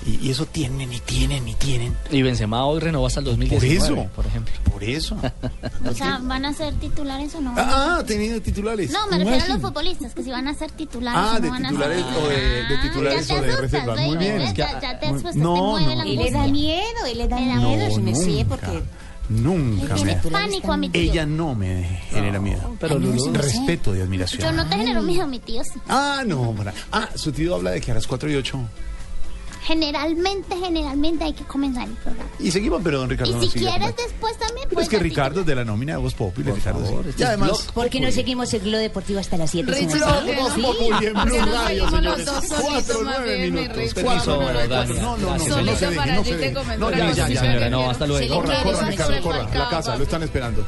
Y, y eso tienen y tienen y tienen. Y Benzema hoy renovó hasta el 2019, Por eso. por ejemplo. Por eso. O sea, ¿van a ser titulares o no? Ah, tenido titulares. No, me refiero a los futbolistas, que si van a ser titulares Ah, o no de van a titulares ser. o de, de titulares ya o te de asustas, reserva. Muy bien. Ya- ya te no, no. Y le da miedo, y le da miedo, No, me nunca. porque Nunca me. pánico a mi tío. Ella no me genera miedo. pero Lulú- Respeto y admiración. Yo no te genero miedo, mi tío sí. Ah, no, para. Ah, su tío habla de que a las 4 y 8. Generalmente, generalmente hay que comenzar el programa. Y seguimos, pero don Ricardo Y no si sigue. quieres después también Pero puedes es que ser Ricardo es de la nómina de Voz Populi, Ricardo. sí. este Y además. ¿Por qué no seguimos el Globo Deportivo hasta las 7? Blog Populi en Blue Radio, señores. Cuatro, nueve minutos. Cuatro. No, no, no, no, no se deje, no se deje. No, ya, ya, ya, señora, no, hasta luego. Corra, corra, Ricardo, corra. La casa, lo están esperando.